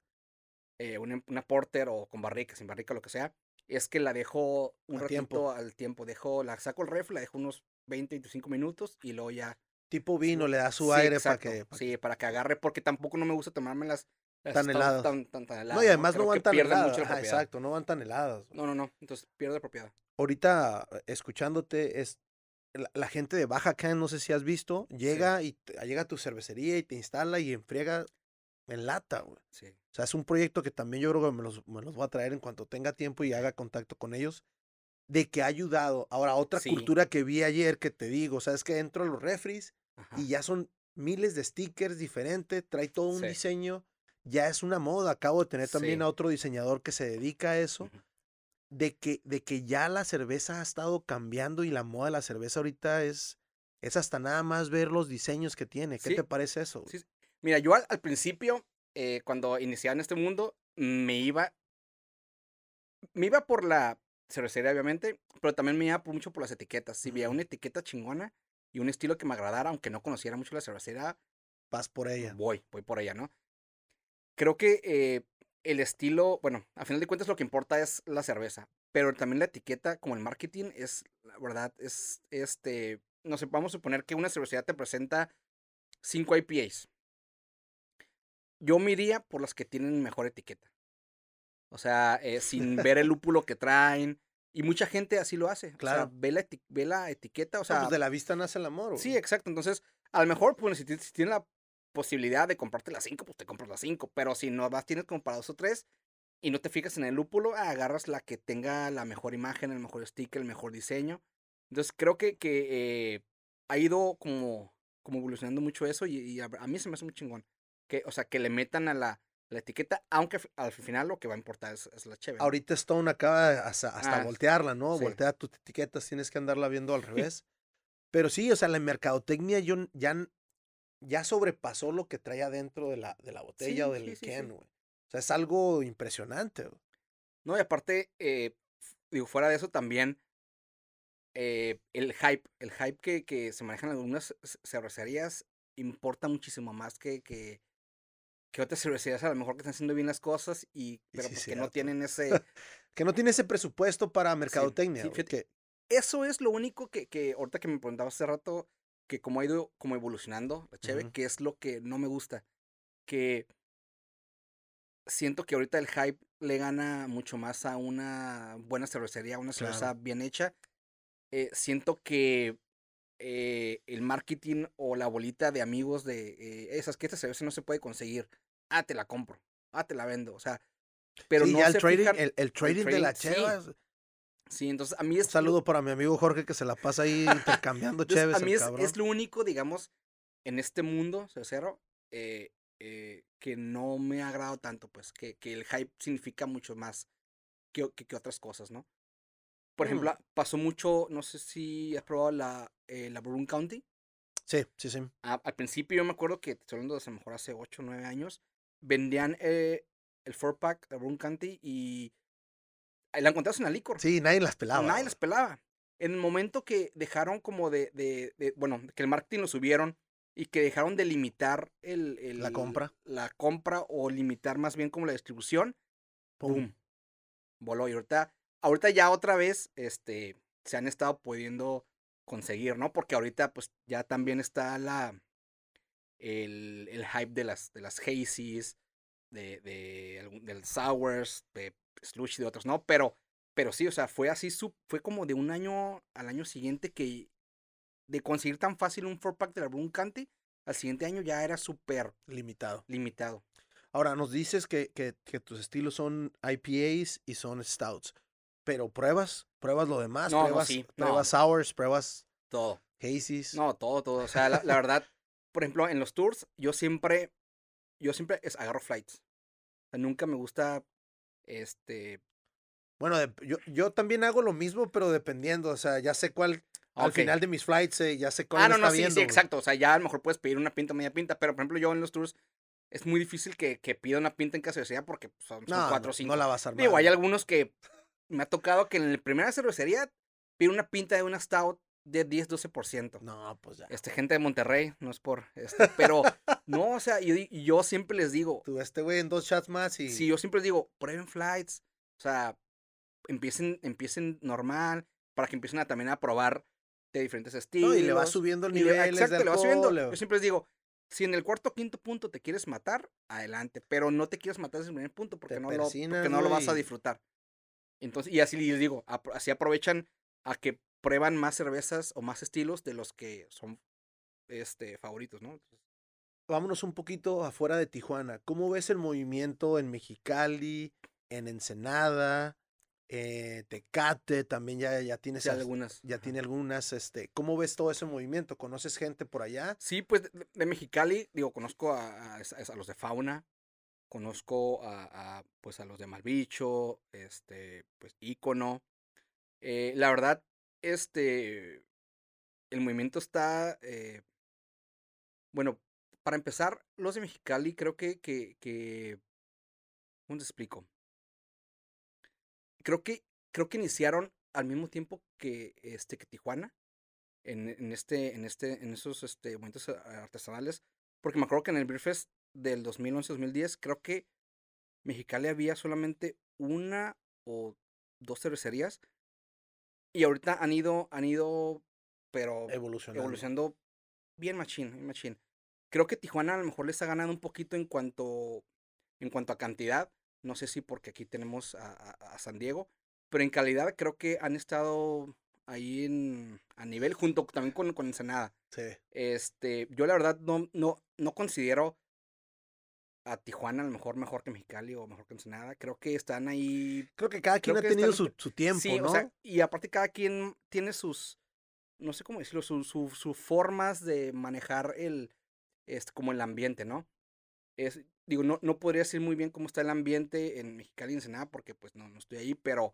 eh, una, una porter o con barrica, sin barrica, lo que sea, es que la dejo un ratito tiempo. al tiempo. Dejo, la saco el ref, la dejo unos 20, 25 minutos y luego ya. Tipo vino, le da su Sí, aire exacto, para que... Sí, para que agarre, porque tampoco no me gusta tomarme las. Tan heladas. Tan, tan, tan heladas, No, y además no van tan heladas. propiedad. exacto, no van tan heladas. No, no, no. Entonces pierde propiedad. Ahorita, eh, escuchándote, es la, la gente de Baja Can, no sé si has visto, llega y te- llega a tu cervecería y te instala y enfriega en lata, güey. Sí. O sea, es un proyecto que también yo creo que me los, me los voy a traer en cuanto tenga tiempo y haga contacto con ellos, de que ha ayudado. Ahora, otra Sí. cultura que vi ayer que te digo, o sea, es que entro a los refris Ajá. y ya son miles de stickers diferentes, trae todo un Sí. diseño, ya es una moda. Acabo de tener también Sí. a otro diseñador que se dedica a eso, de que, de que ya la cerveza ha estado cambiando y la moda de la cerveza ahorita es, es hasta nada más ver los diseños que tiene. ¿Qué Sí. te parece eso? Sí, Mira, yo al, al principio, eh, cuando iniciaba en este mundo, me iba. Me iba por la cervecería, obviamente, pero también me iba por- mucho por las etiquetas. Si veía una etiqueta chingona y un estilo que me agradara, aunque no conociera mucho la cervecería, Vas por ella. voy, voy por ella, ¿no? Creo que eh, el estilo, bueno, a final de cuentas lo que importa es la cerveza, pero también la etiqueta, como el marketing, es, la verdad, es, este, no sé, vamos a suponer que una cervecería te presenta 5 IPAs. Yo me iría por las que tienen mejor etiqueta. O sea, eh, sin ver el lúpulo que traen. Y mucha gente así lo hace. Claro. O sea, ve la, eti- ve la etiqueta, o No, sea, pues de la vista nace el amor. Sí, güey. exacto. Entonces, a lo mejor, pues, si, ti- si tienes la posibilidad de comprarte las cinco, pues te compras las cinco. Pero si no vas, tienes como para dos o tres y no te fijas en el lúpulo, agarras la que tenga la mejor imagen, el mejor sticker, el mejor diseño. Entonces, creo que, que eh, ha ido como, como evolucionando mucho eso y, y a, a mí se me hace muy chingón. Que, o sea, que le metan a la, la etiqueta, aunque al final lo que va a importar es, es la chévere. Ahorita Stone acaba hasta, hasta Ah, voltearla, ¿no? sí. Voltea tus etiquetas, tienes que andarla viendo al revés. Pero sí, o sea, la mercadotecnia yo ya, ya sobrepasó lo que trae adentro de la, de la botella o del sí, can, güey. O sea, es algo impresionante. güey. No, y aparte, eh, digo, fuera de eso también, eh, el hype, el hype que, que se manejan algunas cervecerías importa muchísimo más que, que, que otras cervecerías a lo mejor que están haciendo bien las cosas y, pero sí, pues que no tienen ese... Que no tiene ese presupuesto para mercadotecnia. sí, que- Eso es lo único que, que ahorita que me preguntaba hace rato, que como ha ido como evolucionando la cheve, que es lo que no me gusta, que siento que ahorita el hype le gana mucho más a una buena cervecería, a una cerveza Claro. bien hecha. Eh, siento que eh, el marketing o la bolita de amigos de eh, esas que esta cerveza no se puede conseguir, ah, te la compro, ah, te la vendo, o sea, pero sí, no ya el se trading, el, el trading de la sí. cheva. Sí, entonces a mí Un es lo- saludo para mi amigo Jorge que se la pasa ahí intercambiando Entonces, cheves. a mí es, lo único, digamos, en este mundo, cervecero, eh, eh, que no me ha agradado tanto, pues, que, que el hype significa mucho más que, que otras cosas, ¿no? Por Mm. ejemplo, pasó mucho, no sé si has probado la, eh, la County. Sí, sí, sí. A- al principio yo me acuerdo que, estoy hablando de a lo mejor hace 8 o 9 años, vendían eh, el 4-pack de Bourbon County y ahí la encontrabas en la licor. Sí, nadie las pelaba. Nadie las pelaba. En el momento que dejaron como de, de, de- bueno, que el marketing lo subieron y que dejaron de limitar el, el- La compra. La compra o limitar más bien como la distribución. ¡pum! Voló. Y ahorita, ahorita ya otra vez, este, se han estado pudiendo conseguir, ¿no? Porque ahorita, pues, ya también está la, el, el hype de las, de las hazies, de, de, del sours, de slush y de otros, ¿no? Pero, pero sí, o sea, fue así, fue como de un año al año siguiente que de conseguir tan fácil un 4-pack de la Brun Canty, al siguiente año ya era súper Limitado. limitado. Ahora, nos dices que, que, que tus estilos son IPAs y son stouts. Pero pruebas, pruebas lo demás, No, no, pruebas, sí, no. pruebas sours, pruebas Todo. hazies. No, todo, todo. O sea, la, la verdad, por ejemplo, en los tours, yo siempre, yo siempre es, agarro flights. O sea, nunca me gusta, este... Bueno, de- yo, yo también hago lo mismo, pero dependiendo. O sea, ya sé cuál, al final de mis flights, eh, ya sé cuál Ah, no, no, está sí, viendo. sí, exacto. O sea, ya a lo mejor puedes pedir una pinta, media pinta, pero por ejemplo, yo en los tours es muy difícil que, que pida una pinta en cervecería porque pues, son, son No, cuatro no, o cinco. no la vas a armar. Digo, hay algunos que me ha tocado que en la primera cervecería pide una pinta de una stout de 10-12%. No, pues ya. Este, gente de Monterrey, no es por este, pero No, o sea, yo, yo siempre les digo, Tú, este güey en dos shots más y. Sí, yo siempre les digo, prueben flights. O sea, empiecen, empiecen normal para que empiecen a también a probar de diferentes estilos. No, y le va subiendo el nivel. exacto, le va subiendo. Yo siempre les digo, si en el cuarto o quinto punto te quieres matar, adelante. Pero no te quieres matar desde el primer punto porque, Te no lo, porque no lo vas a disfrutar. Entonces, y así les digo, así aprovechan a que prueban más cervezas o más estilos de los que son este favoritos, ¿no? Vámonos un poquito afuera de Tijuana. ¿Cómo ves el movimiento en Mexicali, en Ensenada, eh, Tecate? También ya, ya tienes algunas. ya Ajá. tiene algunas, este, ¿cómo ves todo ese movimiento? ¿Conoces gente por allá? Sí, pues de, de Mexicali, digo, conozco a, a, a los de Fauna, conozco a, pues a los de Malbicho, este, pues Ícono. Eh, la verdad, este, el movimiento está, eh, bueno, para empezar, los de Mexicali creo que, que, que, ¿cómo te explico? Creo que, creo que iniciaron al mismo tiempo que, este, que Tijuana en, este, en este, en esos este, momentos a- artesanales. Porque me acuerdo que en el Beer Fest del 2011-2010, creo que Mexicali había solamente una o dos cervecerías. Y ahorita han ido, han ido, pero Evolucionando. evolucionando bien machín, bien machín. Creo que Tijuana a lo mejor les ha ganado un poquito en cuanto, en cuanto a cantidad. No sé si porque aquí tenemos a, a- a San Diego, pero en calidad creo que han estado ahí en, a nivel junto también con, con Ensenada. Sí. Este, yo la verdad no, no, no considero a Tijuana a lo mejor mejor que Mexicali o mejor que Ensenada. Creo que están ahí Creo que cada quien ha tenido están su, su tiempo, Sí, ¿no? o sea, y aparte cada quien tiene sus, no sé cómo decirlo, sus su, su formas de manejar el, este, como el ambiente, ¿no? Es, digo, no, no podría decir muy bien cómo está el ambiente en Mexicali y Ensenada porque pues no, no estoy ahí, pero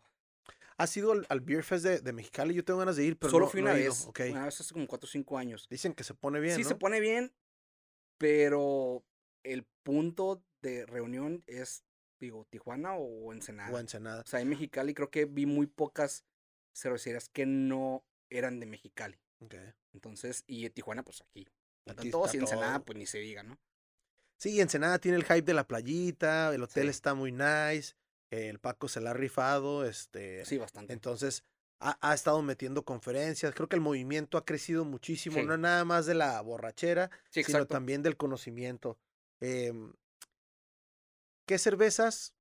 ¿Has ido al, al Beer Fest de, de Mexicali? Yo tengo ganas de ir, pero solo no- fui no una ido. vez, Ok. una vez hace como 4 o 5 años. Dicen que se pone bien, sí, ¿no? se pone bien, pero el punto de reunión es, digo, Tijuana o Ensenada. O Ensenada. O sea, en Mexicali creo que vi muy pocas cervecerías que no eran de Mexicali. Ok. Entonces, y Tijuana, pues aquí. Aquí todos y Ensenada, todo. pues ni se diga, ¿no? Sí, Ensenada tiene el hype de la playita, el hotel Sí. está muy nice, el Paco se la ha rifado, este, Sí, bastante. entonces ha, ha estado metiendo conferencias, creo que el movimiento ha crecido muchísimo, Sí. no nada más de la borrachera, sí, sino también del conocimiento. Em, ¿Qué cervezas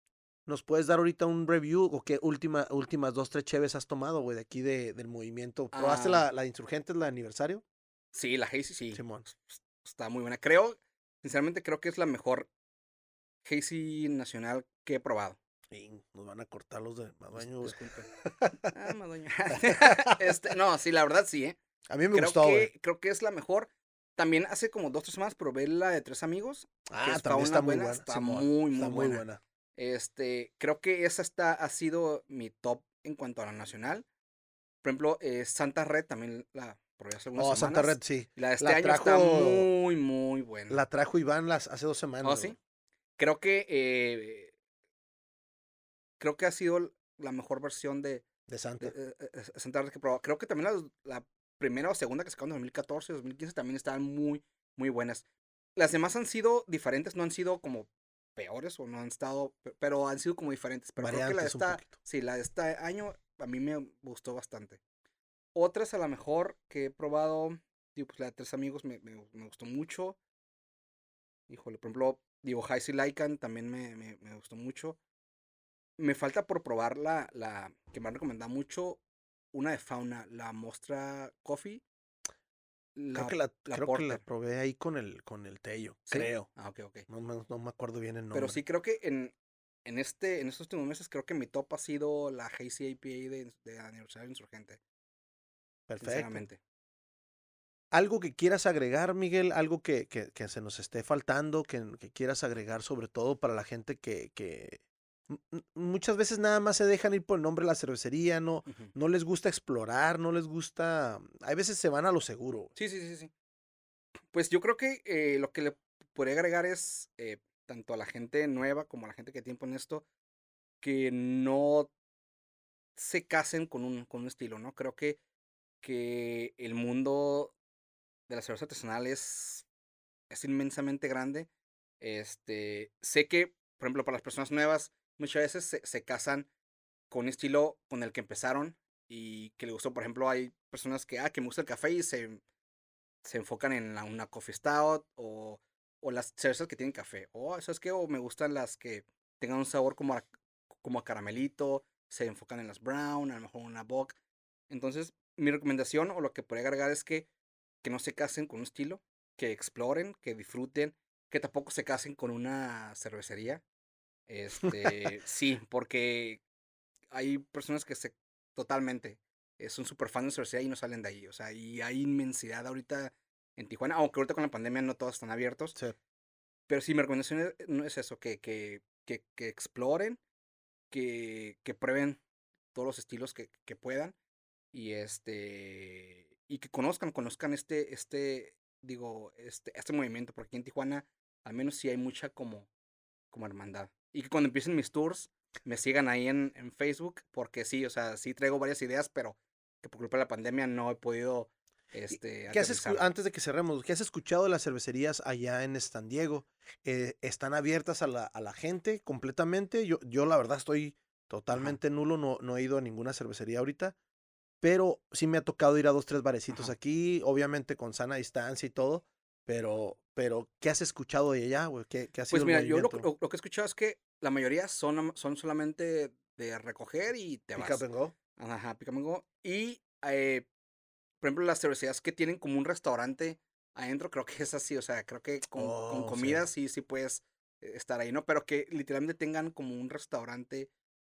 nos puedes dar ahorita un review o qué última, últimas dos, tres cheves has tomado, güey, de aquí de, del movimiento? ¿Probaste Ah. la, la Insurgentes, la aniversario? Sí, la Hazy sí. Simón. Está muy buena. Creo, sinceramente, creo que es la mejor Hazy nacional que he probado. Nos van a cortar los de Madueño, güey. Disculpe. Ah, Madueño. este, no, sí, la verdad sí, ¿eh? A mí me creo, gustó, güey. creo que es la mejor. También hace como dos, tres semanas probé la de Tres Amigos. Ah, está también está muy buena, está muy, está muy muy buena. Este, creo que esa está, ha sido mi top en cuanto a la nacional. Por ejemplo, eh, Santa Red también la probé hace algunas Oh, Santa semanas. Red, sí. La de este la año está trajo- muy, muy buena. La trajo Iván las, hace dos semanas. oh, sí. güey. Creo que eh, creo que ha sido la mejor versión de, De Santa. de, eh, Santa Red que probado. Creo que también la, la primera o segunda que sacaron en 2014, 2015 también estaban muy, muy buenas. Las demás han sido diferentes, no han sido como peores o no han estado, pe- pero han sido como diferentes. Pero creo que la de esta, sí, la de este año a mí me gustó bastante. Otras a lo mejor que he probado, digo, pues la de Tres Amigos me, me, me gustó mucho. Híjole, por ejemplo, digo, Heisey Lycan también me, me, me gustó mucho. Me falta por probar la, la que me han recomendado mucho, una de fauna, la Mostra Coffee. creo que la, la creo que la Porter. probé ahí con el, con el Tello. ¿Sí? Creo. Ah, ok, ok. No me, no me acuerdo bien el nombre. Pero sí creo que en, en este, en estos últimos meses creo que mi top ha sido la Hazy IPA de, de aniversario insurgente. Perfecto. Sinceramente. Algo que quieras agregar, Miguel, algo que, que, que se nos esté faltando, que, que quieras agregar sobre todo para la gente que, muchas veces nada más se dejan ir por el nombre de la cervecería, no, no les gusta explorar, no les gusta, hay veces se van a lo seguro. Sí, sí, sí, sí. Pues yo creo que eh, lo que le podría agregar es, eh, tanto a la gente nueva como a la gente que tiene tiempo en esto, que no se casen con un, con un estilo, ¿no? Creo que, que el mundo de la cerveza artesanal es es inmensamente grande. Este, sé que, por ejemplo, para las personas nuevas, muchas veces se, se casan con un estilo con el que empezaron y que le gustó. Por ejemplo, hay personas que, ah, que me gusta el café y se, se enfocan en una coffee stout o, o las cervezas que tienen café. O, ¿sabes qué? O me gustan las que tengan un sabor como a, como a caramelito, se enfocan en las brown, a lo mejor una bock. Entonces, mi recomendación o lo que podría agregar es que, que no se casen con un estilo, que exploren, que disfruten, que tampoco se casen con una cervecería. Este, sí, porque hay personas que se totalmente son súper fans de cervecería y no salen de ahí. O sea, y hay inmensidad ahorita en Tijuana, aunque ahorita con la pandemia no todos están abiertos. Sí. Pero sí, mi recomendación es, no es eso, que, que, que, que exploren, que, que prueben todos los estilos que, que puedan y este y que conozcan, conozcan este, este, digo, este, este movimiento, porque aquí en Tijuana al menos sí hay mucha como, como hermandad. Y que cuando empiecen mis tours, me sigan ahí en, en Facebook, porque sí, o sea, sí traigo varias ideas, pero que por culpa de la pandemia no he podido este, ¿Qué has antes de que cerremos, ¿qué has escuchado de las cervecerías allá en San Diego? Eh, ¿Están abiertas a la, a la, gente completamente? Yo, yo la verdad estoy totalmente nulo, no, no he ido a ninguna cervecería ahorita, pero sí me ha tocado ir a dos, tres barecitos Ajá. aquí, obviamente con sana distancia y todo, pero, pero ¿qué has escuchado de allá? ¿Qué, qué ha sido pues mira, yo lo, lo, lo, que he escuchado es que la mayoría son, son solamente de recoger y te pick vas. Up and go. Ajá, pick up and go. Y eh, por ejemplo, las cervecerías que tienen como un restaurante adentro, creo que es así, o sea, creo que con, oh, con comida sí. sí, sí puedes eh, estar ahí, ¿no? Pero que literalmente tengan como un restaurante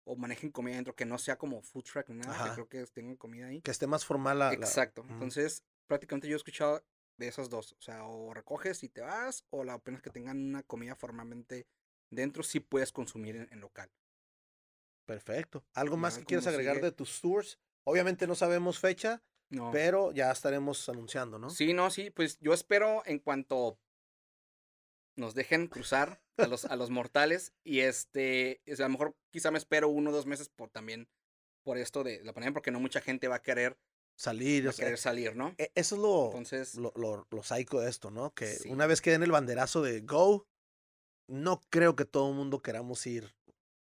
o manejen comida adentro, que no sea como food truck ni nada, que creo que tengan comida ahí. Que esté más formal la... Exacto. La... Entonces, prácticamente yo he escuchado de esas dos, o sea, o recoges y te vas, o la pena es que tengan una comida formalmente dentro, sí puedes consumir en, en local. Perfecto. ¿Algo más que quieras agregar sigue? de tus tours? Obviamente no sabemos fecha, no. Pero ya estaremos anunciando, ¿no? Sí, no, sí, pues yo espero en cuanto nos dejen cruzar a los, a los mortales y este, a lo mejor quizá me espero uno o dos meses por también por esto de la pandemia, porque no mucha gente va a querer salir, va a querer salir, ¿no? Eso es lo, Entonces, lo, lo, lo psycho de esto, ¿no? Que sí. una vez que den el banderazo de go, no creo que todo el mundo queramos ir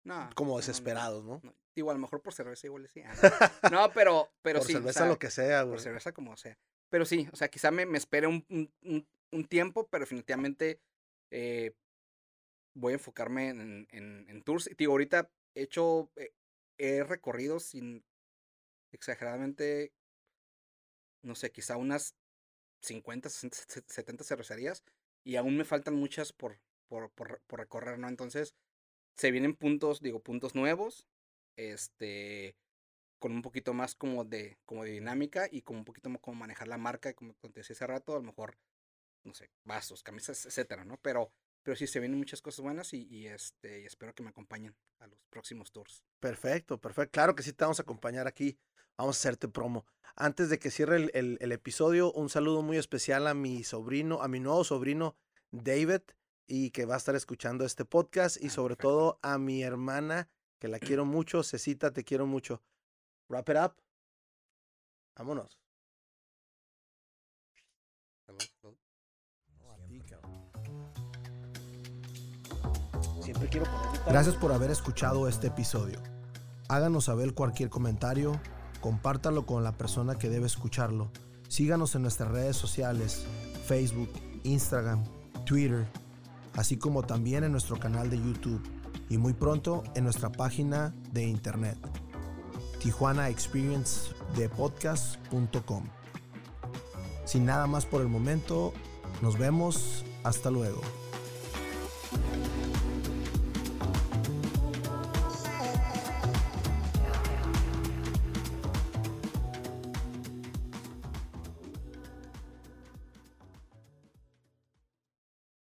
no, como desesperados, no, ¿no? Digo, a lo mejor por cerveza igual sí. No, pero, pero por sí. cerveza o sea, lo que sea, güey. Por cerveza como sea. Pero sí, o sea, quizá me, me espere un, un, un, tiempo, pero definitivamente eh, voy a enfocarme en, en, en tours. Y digo, ahorita he hecho, eh, he recorrido sin exageradamente, no sé, quizá unas 50, 60, 70 cervecerías y aún me faltan muchas por, por, por, por recorrer, ¿no? Entonces, se vienen puntos, digo, puntos nuevos, este, con un poquito más como de, como de dinámica y como un poquito como manejar la marca, como te decía hace rato, a lo mejor, no sé, vasos, camisas, etcétera, ¿no? Pero, pero sí se vienen muchas cosas buenas y, y este, y espero que me acompañen a los próximos tours. Perfecto, perfecto. Claro que sí te vamos a acompañar aquí. Vamos a hacerte promo. Antes de que cierre el, el, el episodio, un saludo muy especial a mi sobrino, a mi nuevo sobrino David, y que va a estar escuchando este podcast, y sobre Perfecto. todo a mi hermana que la quiero mucho. Cecita, te quiero mucho. Wrap it up. Vámonos. Gracias por haber escuchado este episodio. Háganos saber cualquier comentario, compártalo con la persona que debe escucharlo. Síganos en nuestras redes sociales, Facebook, Instagram, Twitter, así como también en nuestro canal de YouTube y muy pronto en nuestra página de internet tijuanaexperiencedepodcast.com. Sin nada más por el momento, nos vemos, hasta luego.